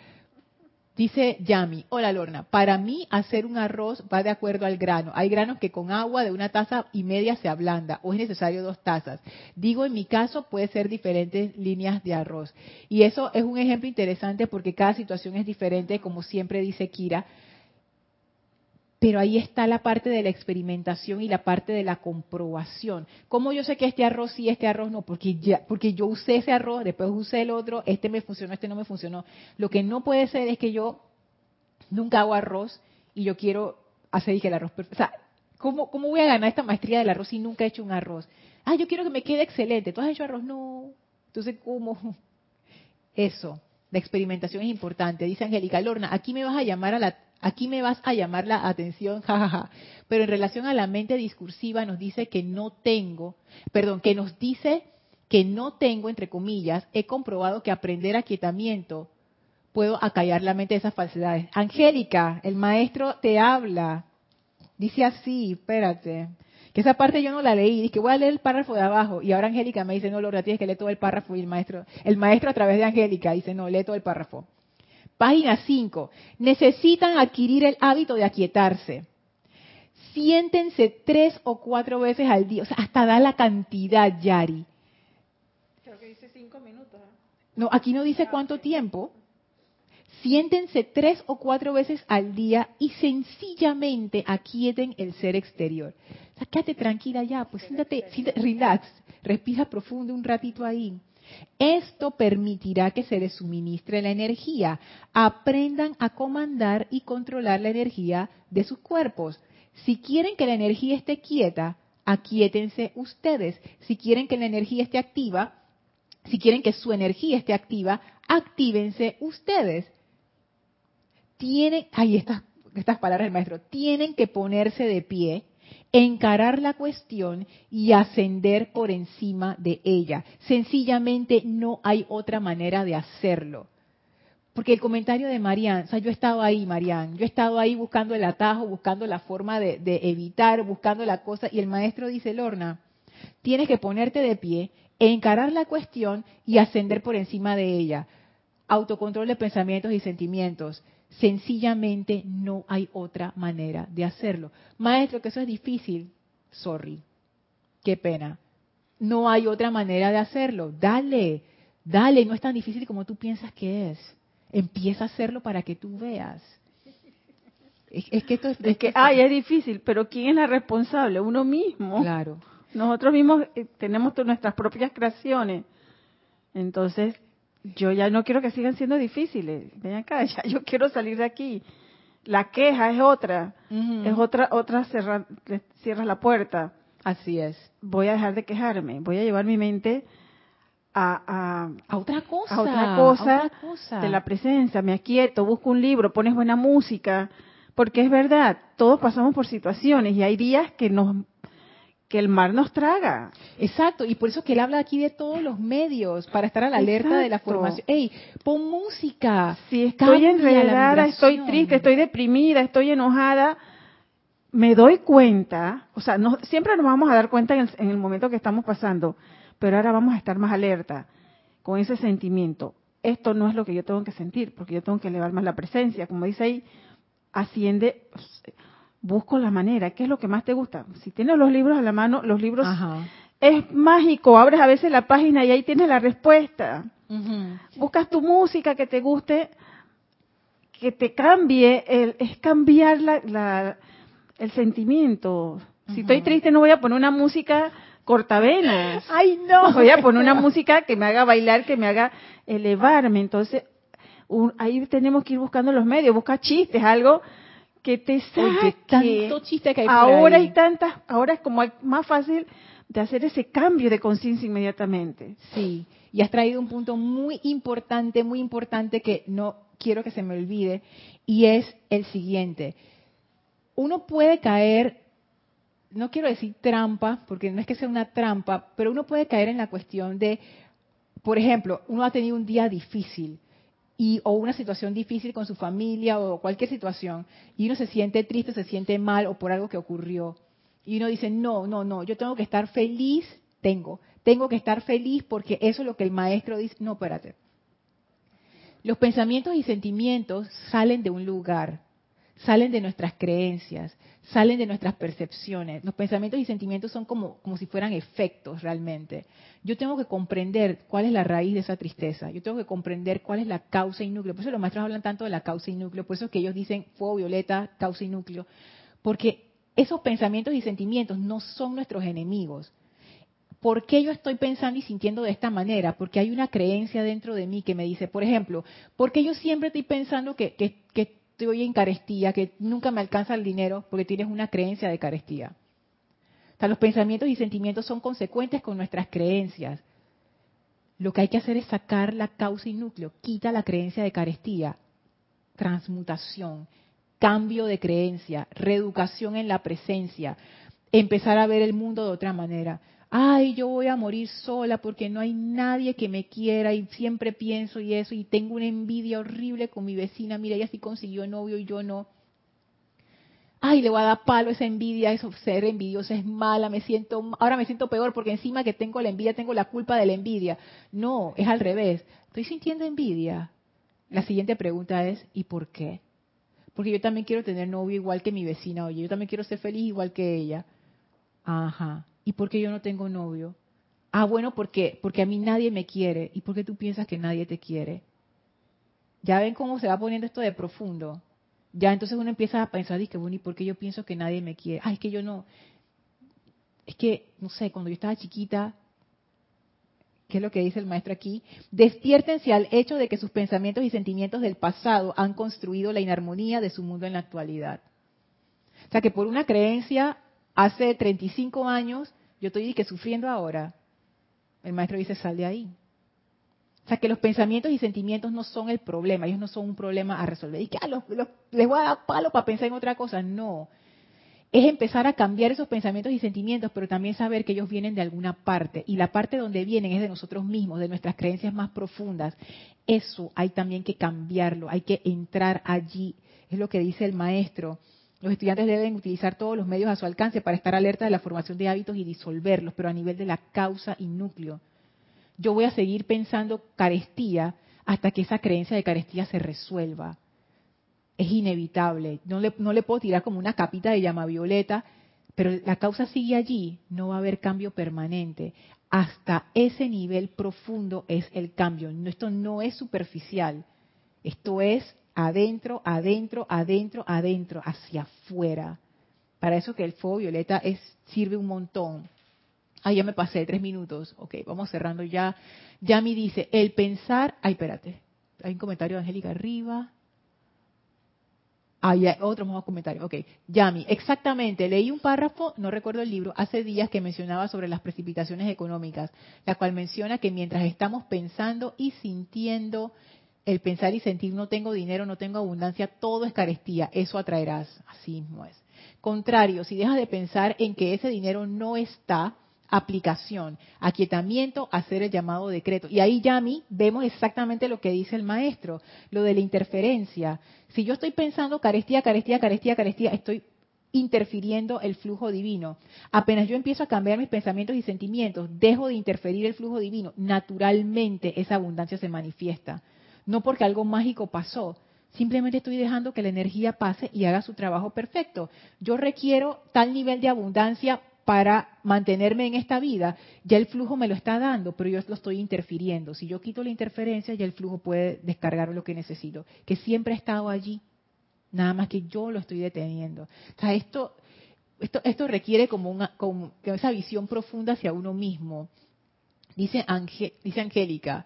Dice Yami, hola Lorna, para mí hacer un arroz va de acuerdo al grano. Hay granos que con agua de una taza y media se ablanda o es necesario dos tazas. Digo, en mi caso puede ser diferentes líneas de arroz. Y eso es un ejemplo interesante porque cada situación es diferente, como siempre dice Kira. Pero ahí está la parte de la experimentación y la parte de la comprobación. ¿Cómo yo sé que este arroz sí, este arroz no? Porque, ya, porque yo usé ese arroz, después usé el otro, este me funcionó, este no me funcionó. Lo que no puede ser es que yo nunca hago arroz y yo quiero hacer dije, el arroz. O sea, ¿cómo, ¿cómo voy a ganar esta maestría del arroz si nunca he hecho un arroz? Ah, yo quiero que me quede excelente. ¿Tú has hecho arroz? No. Entonces, ¿cómo? Eso, la experimentación es importante. Dice Angélica Lorna, aquí me vas a llamar a la Aquí me vas a llamar la atención, jajaja. Pero en relación a la mente discursiva nos dice que no tengo, perdón, que nos dice que no tengo, entre comillas, he comprobado que aprender aquietamiento puedo acallar la mente de esas falsedades. Angélica, el maestro te habla. Dice así, espérate. Que esa parte yo no la leí, dije voy a leer el párrafo de abajo. Y ahora Angélica me dice, no, Laura, tienes que leer todo el párrafo. Y el maestro, el maestro a través de Angélica dice, no, lee todo el párrafo. Página 5. Necesitan adquirir el hábito de aquietarse. Siéntense tres o cuatro veces al día, o sea, hasta da la cantidad, Yari. Creo que dice cinco minutos. ¿eh? No, aquí no dice cuánto tiempo. Siéntense tres o cuatro veces al día y sencillamente aquieten el ser exterior. O sea, quédate tranquila ya, pues siéntate, siéntate, relax, respira profundo un ratito ahí. Esto permitirá que se les suministre la energía. Aprendan a comandar y controlar la energía de sus cuerpos. Si quieren que la energía esté quieta, aquíétense ustedes. Si quieren que la energía esté activa, si quieren que su energía esté activa, actívense ustedes. Tienen, ahí estas, estas palabras del maestro, tienen que ponerse de pie, encarar la cuestión y ascender por encima de ella. Sencillamente no hay otra manera de hacerlo. Porque el comentario de Marian, o sea, yo he estado ahí, Marian, yo he estado ahí buscando el atajo, buscando la forma de, de, evitar, buscando la cosa, y el maestro dice, Lorna, tienes que ponerte de pie, encarar la cuestión y ascender por encima de ella. Autocontrol de pensamientos y sentimientos. Sencillamente no hay otra manera de hacerlo. Maestro, que eso es difícil. Sorry. Qué pena. No hay otra manera de hacerlo. Dale, dale, no es tan difícil como tú piensas que es. Empieza a hacerlo para que tú veas. Es, es que esto es, es que, ay, es difícil, pero ¿quién es la responsable? Uno mismo. Claro. Nosotros mismos eh, tenemos nuestras propias creaciones. Entonces, yo ya no quiero que sigan siendo difíciles. Ven acá, ya yo quiero salir de aquí. La queja es otra, uh -huh. es otra, otra cerrar, cierras la puerta. Así es. Voy a dejar de quejarme, voy a llevar mi mente a, a, a, otra cosa, a otra cosa, a otra cosa de la presencia, me aquieto, busco un libro, pones buena música, porque es verdad, todos pasamos por situaciones y hay días que nos que el mar nos traga. Exacto, y por eso que él habla aquí de todos los medios, para estar a la alerta Exacto. de la formación. ¡Ey, pon música! Si estoy enredada, estoy triste, estoy deprimida, estoy enojada, me doy cuenta, o sea, no, siempre nos vamos a dar cuenta en el, en el momento que estamos pasando, pero ahora vamos a estar más alerta con ese sentimiento. Esto no es lo que yo tengo que sentir, porque yo tengo que elevar más la presencia. Como dice ahí, asciende, busco la manera. ¿Qué es lo que más te gusta? Si tienes los libros a la mano, los libros Ajá. es mágico. Abres a veces la página y ahí tienes la respuesta. Uh -huh. Buscas tu música que te guste, que te cambie, el, es cambiar la, la, el sentimiento. Si uh -huh. estoy triste no voy a poner una música cortavenas. Ay, no. Voy a poner una música que me haga bailar, que me haga elevarme. Entonces, un, ahí tenemos que ir buscando los medios, busca chistes, algo que te saque. Oye, tanto chiste que hay por ahora hay tantas, ahora es como más fácil de hacer ese cambio de conciencia inmediatamente. Sí, y has traído un punto muy importante, muy importante que no quiero que se me olvide, y es el siguiente. Uno puede caer, no quiero decir trampa, porque no es que sea una trampa, pero uno puede caer en la cuestión de, por ejemplo, uno ha tenido un día difícil, y, o una situación difícil con su familia o cualquier situación y uno se siente triste, se siente mal o por algo que ocurrió y uno dice, no, no, no, yo tengo que estar feliz, tengo, tengo que estar feliz porque eso es lo que el maestro dice, no, espérate. Los pensamientos y sentimientos salen de un lugar, salen de nuestras creencias, salen de nuestras percepciones. Los pensamientos y sentimientos son como, como si fueran efectos realmente. Yo tengo que comprender cuál es la raíz de esa tristeza. Yo tengo que comprender cuál es la causa y núcleo. Por eso los maestros hablan tanto de la causa y núcleo. Por eso es que ellos dicen fuego violeta, causa y núcleo. Porque esos pensamientos y sentimientos no son nuestros enemigos. ¿Por qué yo estoy pensando y sintiendo de esta manera? Porque hay una creencia dentro de mí que me dice, por ejemplo, ¿por qué yo siempre estoy pensando que, que, que estoy en carestía, que nunca me alcanza el dinero? Porque tienes una creencia de carestía. O sea, los pensamientos y sentimientos son consecuentes con nuestras creencias. Lo que hay que hacer es sacar la causa y núcleo. Quita la creencia de carestía. Transmutación, cambio de creencia, reeducación en la presencia, empezar a ver el mundo de otra manera. Ay, yo voy a morir sola porque no hay nadie que me quiera y siempre pienso y eso y tengo una envidia horrible con mi vecina. Mira, ella sí consiguió novio y yo no ay, le voy a dar palo esa envidia, eso ser envidiosa es mala, me siento, ahora me siento peor porque encima que tengo la envidia, tengo la culpa de la envidia. No, es al revés. Estoy sintiendo envidia. La siguiente pregunta es, ¿y por qué? Porque yo también quiero tener novio igual que mi vecina, oye, yo también quiero ser feliz igual que ella. Ajá. ¿Y por qué yo no tengo novio? Ah, bueno, ¿por qué? Porque a mí nadie me quiere. ¿Y por qué tú piensas que nadie te quiere? Ya ven cómo se va poniendo esto de profundo. Ya entonces uno empieza a pensar, que bueno, ¿y por qué yo pienso que nadie me quiere? Ay, es que yo no, es que, no sé, cuando yo estaba chiquita, ¿qué es lo que dice el maestro aquí? Despiértense al hecho de que sus pensamientos y sentimientos del pasado han construido la inarmonía de su mundo en la actualidad. O sea que por una creencia hace 35 años, yo estoy que sufriendo ahora. El maestro dice, sal de ahí. O sea, que los pensamientos y sentimientos no son el problema, ellos no son un problema a resolver. Y que ah, les voy a dar palo para pensar en otra cosa. No. Es empezar a cambiar esos pensamientos y sentimientos, pero también saber que ellos vienen de alguna parte. Y la parte donde vienen es de nosotros mismos, de nuestras creencias más profundas. Eso hay también que cambiarlo, hay que entrar allí. Es lo que dice el maestro. Los estudiantes deben utilizar todos los medios a su alcance para estar alerta de la formación de hábitos y disolverlos, pero a nivel de la causa y núcleo yo voy a seguir pensando carestía hasta que esa creencia de carestía se resuelva. Es inevitable. No le, puedo tirar como una capita de llama violeta, pero la causa sigue allí. No va a haber cambio permanente. Hasta ese nivel profundo es el cambio. Esto no es superficial. Esto es adentro, adentro, adentro, adentro, hacia afuera. Para eso que el fuego violeta es, sirve un montón. Ah, ya me pasé tres minutos. Ok, vamos cerrando ya. Yami dice, el pensar... Ay, espérate. Hay un comentario de Angélica arriba. Ah, ya, otro más comentario. Ok, Yami, exactamente. Leí un párrafo, no recuerdo el libro, hace días que mencionaba sobre las precipitaciones económicas, la cual menciona que mientras estamos pensando y sintiendo el pensar y sentir no tengo dinero, no tengo abundancia, todo es carestía, eso atraerás. Así mismo es. Contrario, si dejas de pensar en que ese dinero no está, aplicación, aquietamiento, hacer el llamado decreto. Y ahí ya a mí vemos exactamente lo que dice el maestro, lo de la interferencia. Si yo estoy pensando carestía, carestía, carestía, carestía, estoy interfiriendo el flujo divino. Apenas yo empiezo a cambiar mis pensamientos y sentimientos, dejo de interferir el flujo divino, naturalmente esa abundancia se manifiesta. No porque algo mágico pasó, Simplemente estoy dejando que la energía pase y haga su trabajo perfecto. Yo requiero tal nivel de abundancia para mantenerme en esta vida, ya el flujo me lo está dando, pero yo lo estoy interfiriendo. Si yo quito la interferencia, ya el flujo puede descargar lo que necesito, que siempre ha estado allí, nada más que yo lo estoy deteniendo. O sea, esto, esto, esto requiere como, una, esa visión profunda hacia uno mismo. Dice, dice Angélica,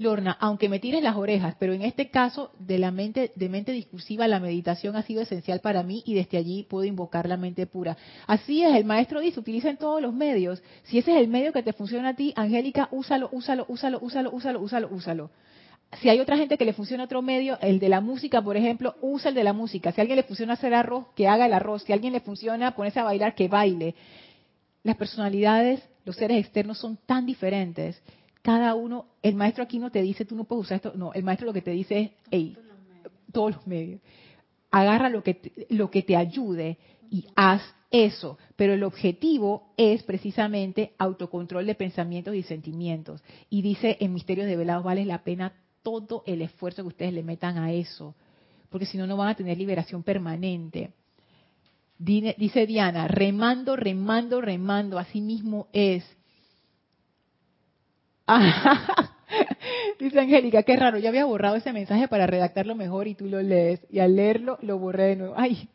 Lorna, aunque me tires las orejas, pero en este caso de la mente, de mente discursiva, la meditación ha sido esencial para mí y desde allí puedo invocar la mente pura. Así es, el maestro dice, utilicen todos los medios. Si ese es el medio que te funciona a ti, Angélica, úsalo, úsalo, úsalo, úsalo, úsalo, úsalo, úsalo. Si hay otra gente que le funciona otro medio, el de la música, por ejemplo, usa el de la música. Si a alguien le funciona hacer arroz, que haga el arroz. Si a alguien le funciona ponerse a bailar, que baile. Las personalidades, los seres externos son tan diferentes cada uno, el maestro aquí no te dice, tú no puedes usar esto, no, el maestro lo que te dice es, hey, todos los medios. Agarra lo que, te, lo que te ayude y haz eso. Pero el objetivo es precisamente autocontrol de pensamientos y sentimientos. Y dice en Misterios de Velados, vale la pena todo el esfuerzo que ustedes le metan a eso. Porque si no, no van a tener liberación permanente. Dice Diana, remando, remando, remando, así mismo es. Dice Angélica, qué raro, yo había borrado ese mensaje para redactarlo mejor y tú lo lees. Y al leerlo lo borré de nuevo. Ay,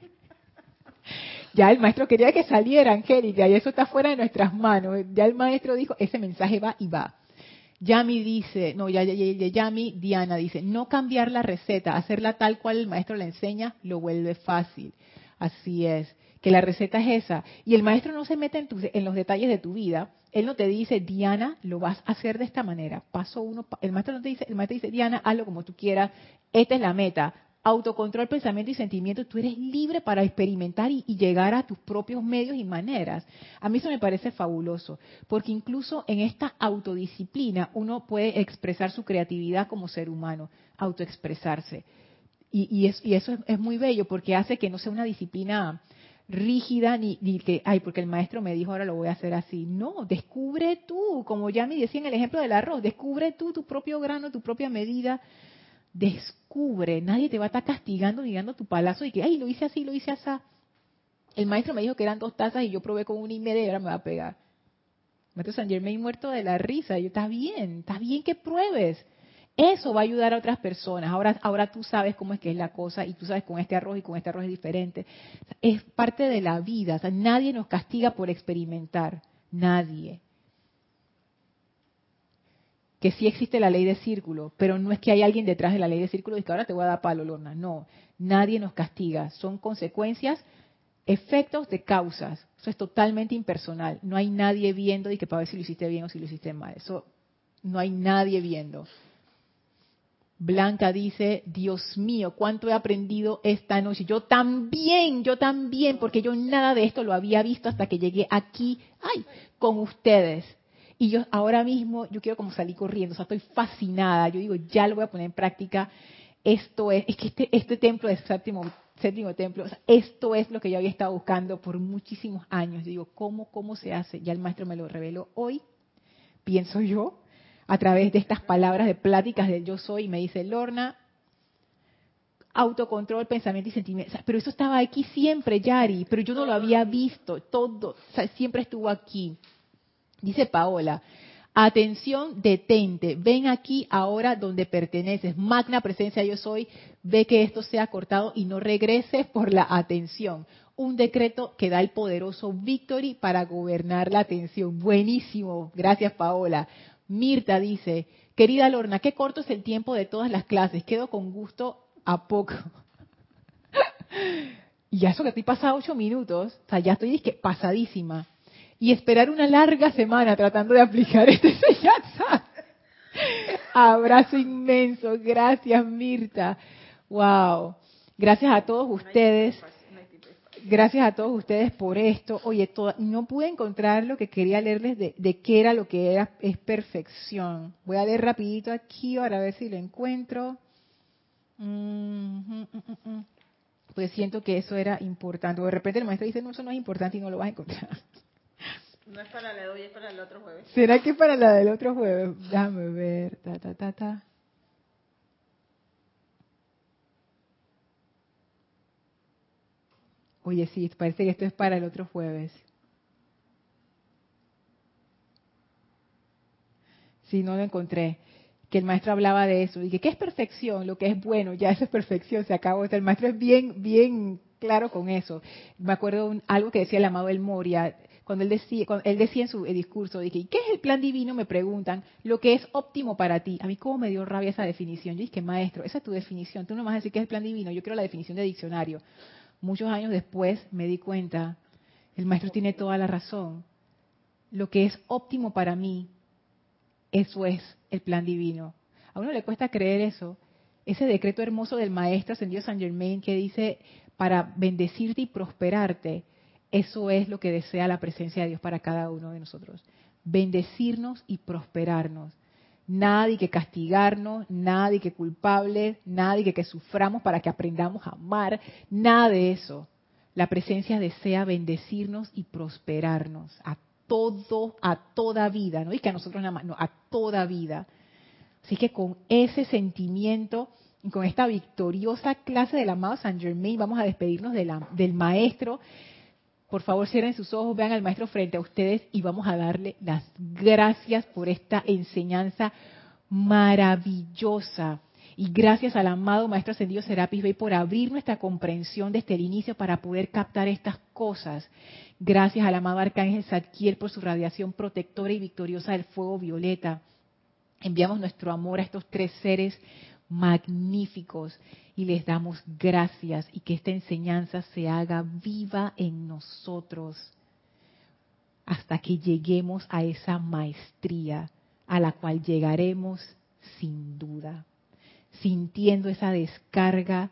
ya el maestro quería que saliera, Angélica, y eso está fuera de nuestras manos. Ya el maestro dijo, ese mensaje va y va. Yami dice, no, ya, ya, ya, Yami, Diana dice, no cambiar la receta, hacerla tal cual el maestro la enseña, lo vuelve fácil. Así es que la receta es esa. Y el maestro no se mete en, en, los detalles de tu vida. Él no te dice, Diana, lo vas a hacer de esta manera. Paso uno. El maestro no te dice, el maestro dice, Diana, hazlo como tú quieras. Esta es la meta. Autocontrol, pensamiento y sentimiento. Tú eres libre para experimentar y, y llegar a tus propios medios y maneras. A mí eso me parece fabuloso. Porque incluso en esta autodisciplina uno puede expresar su creatividad como ser humano. Autoexpresarse y, eso es, muy bello porque hace que no sea una disciplina rígida ni, que, ay, porque el maestro me dijo ahora lo voy a hacer así. No, descubre tú, como ya me decía en el ejemplo del arroz, descubre tú tu propio grano, tu propia medida. Descubre, nadie te va a estar castigando ni dando tu palazo y que, ay, lo hice así, lo hice así. El maestro me dijo que eran dos tazas y yo probé con una y media y ahora me va a pegar. Maestro San Germain muerto de la risa. Yo, está bien, está bien que pruebes. Eso va a ayudar a otras personas. Ahora, ahora tú sabes cómo es que es la cosa y tú sabes con este arroz y con este arroz es diferente. Es parte de la vida. nadie nos castiga por experimentar. Nadie. Que sí existe la ley de círculo, pero no es que hay alguien detrás de la ley de círculo y que ahora te voy a dar palo, Lorna. No, nadie nos castiga. Son consecuencias efectos de causas. Eso es totalmente impersonal. No hay nadie viendo y que para ver si lo hiciste bien o si lo hiciste mal. Eso no hay nadie viendo. Blanca dice, Dios mío, cuánto he aprendido esta noche. Yo también, yo también, porque yo nada de esto lo había visto hasta que llegué aquí, ay, con ustedes. Y yo ahora mismo, yo quiero como salir corriendo, o sea, estoy fascinada. Yo digo, ya lo voy a poner en práctica. Esto es, es que este, este templo de séptimo séptimo templo. esto es lo que yo había estado buscando por muchísimos años. Digo, ¿cómo, cómo se hace? Ya el maestro me lo reveló hoy, pienso yo, a través de estas palabras de pláticas del yo soy, me dice, Lorna, autocontrol, pensamiento y sentimiento. pero eso estaba aquí siempre, Yari, pero yo no lo había visto, todo, siempre estuvo aquí. Dice Paola, Atención, detente. Ven aquí ahora donde perteneces. Magna presencia yo soy. Ve que esto sea cortado y no regreses por la atención. Un decreto que da el poderoso Victory para gobernar la atención. Buenísimo. Gracias, Paola. Mirta dice, querida Lorna, qué corto es el tiempo de todas las clases. Quedo con gusto a poco. y eso que estoy pasado ocho minutos, o sea, ya estoy pasadísima y esperar una larga semana tratando de aplicar este enseñanza. Abrazo inmenso, gracias Mirta. Wow. Gracias a todos ustedes. Gracias a todos ustedes por esto. Oye, no pude encontrar lo que quería leerles de, de, qué era lo que era es perfección. Voy a leer rapidito aquí para ver si lo encuentro. pues siento que eso era importante. O de repente el maestro dice, no, eso no es importante y no lo vas a encontrar. No es para la de hoy, es para el otro jueves. ¿Será que para la del otro jueves? Déjame ver. Ta, ta, ta, ta. Oye, sí, parece que esto es para el otro jueves. Sí, no lo encontré. Que el maestro hablaba de eso. Dije, ¿qué es perfección? Lo que es bueno, ya eso es perfección, se acabó. el maestro es bien, bien claro con eso. Me acuerdo un, algo que decía el amado El Moria cuando él decía, él decía en su discurso, dije, ¿qué es el plan divino? Me preguntan, lo que es óptimo para ti. A mí cómo me dio rabia esa definición. Yo dije, maestro, esa es tu definición. Tú no vas a decir qué es el plan divino. Yo quiero la definición de diccionario. Muchos años después me di cuenta, el maestro tiene toda la razón. Lo que es óptimo para mí, eso es el plan divino. A uno le cuesta creer eso. Ese decreto hermoso del maestro ascendido San Germain que dice, para bendecirte y prosperarte, eso es lo que desea la presencia de Dios para cada uno de nosotros. Bendecirnos y prosperarnos. Nadie que castigarnos, nadie que culpable, nadie que suframos para que aprendamos a amar, nada de eso. La presencia desea bendecirnos y prosperarnos a todo, a toda vida, no y que a nosotros nada más, no, a toda vida. Así que con ese sentimiento y con esta victoriosa clase del amado San Germain vamos a despedirnos del maestro por favor, cierren sus ojos, vean al maestro frente a ustedes y vamos a darle las gracias por esta enseñanza maravillosa. Y gracias al amado Maestro Ascendido Serapis Bey por abrir nuestra comprensión desde el inicio para poder captar estas cosas. Gracias al amado Arcángel Zadkiel por su radiación protectora y victoriosa del fuego violeta. Enviamos nuestro amor a estos tres seres magníficos y les damos gracias y que esta enseñanza se haga viva en nosotros hasta que lleguemos a esa maestría a la cual llegaremos sin duda, sintiendo esa descarga,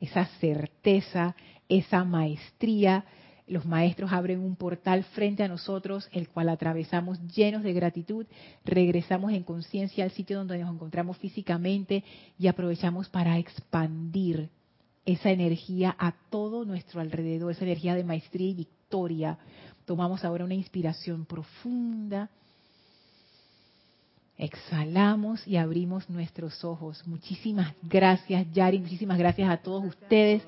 esa certeza, esa maestría los maestros abren un portal frente a nosotros, el cual atravesamos llenos de gratitud, regresamos en conciencia al sitio donde nos encontramos físicamente y aprovechamos para expandir esa energía a todo nuestro alrededor, esa energía de maestría y victoria. Tomamos ahora una inspiración profunda. Exhalamos y abrimos nuestros ojos. Muchísimas gracias, Yari. Muchísimas gracias a todos ustedes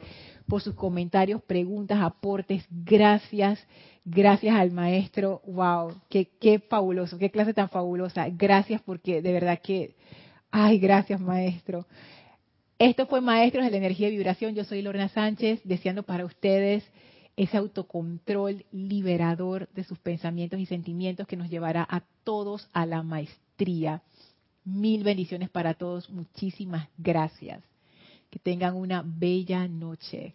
por sus comentarios, preguntas, aportes. Gracias. Gracias al maestro. Wow, qué, qué fabuloso, qué clase tan fabulosa. Gracias porque de verdad que, ay, gracias maestro. Esto fue Maestros de la Energía y Vibración. Yo soy Lorna Sánchez, deseando para ustedes ese autocontrol liberador de sus pensamientos y sentimientos que nos llevará a todos a la maestría. Mil bendiciones para todos. Muchísimas gracias. Que tengan una bella noche.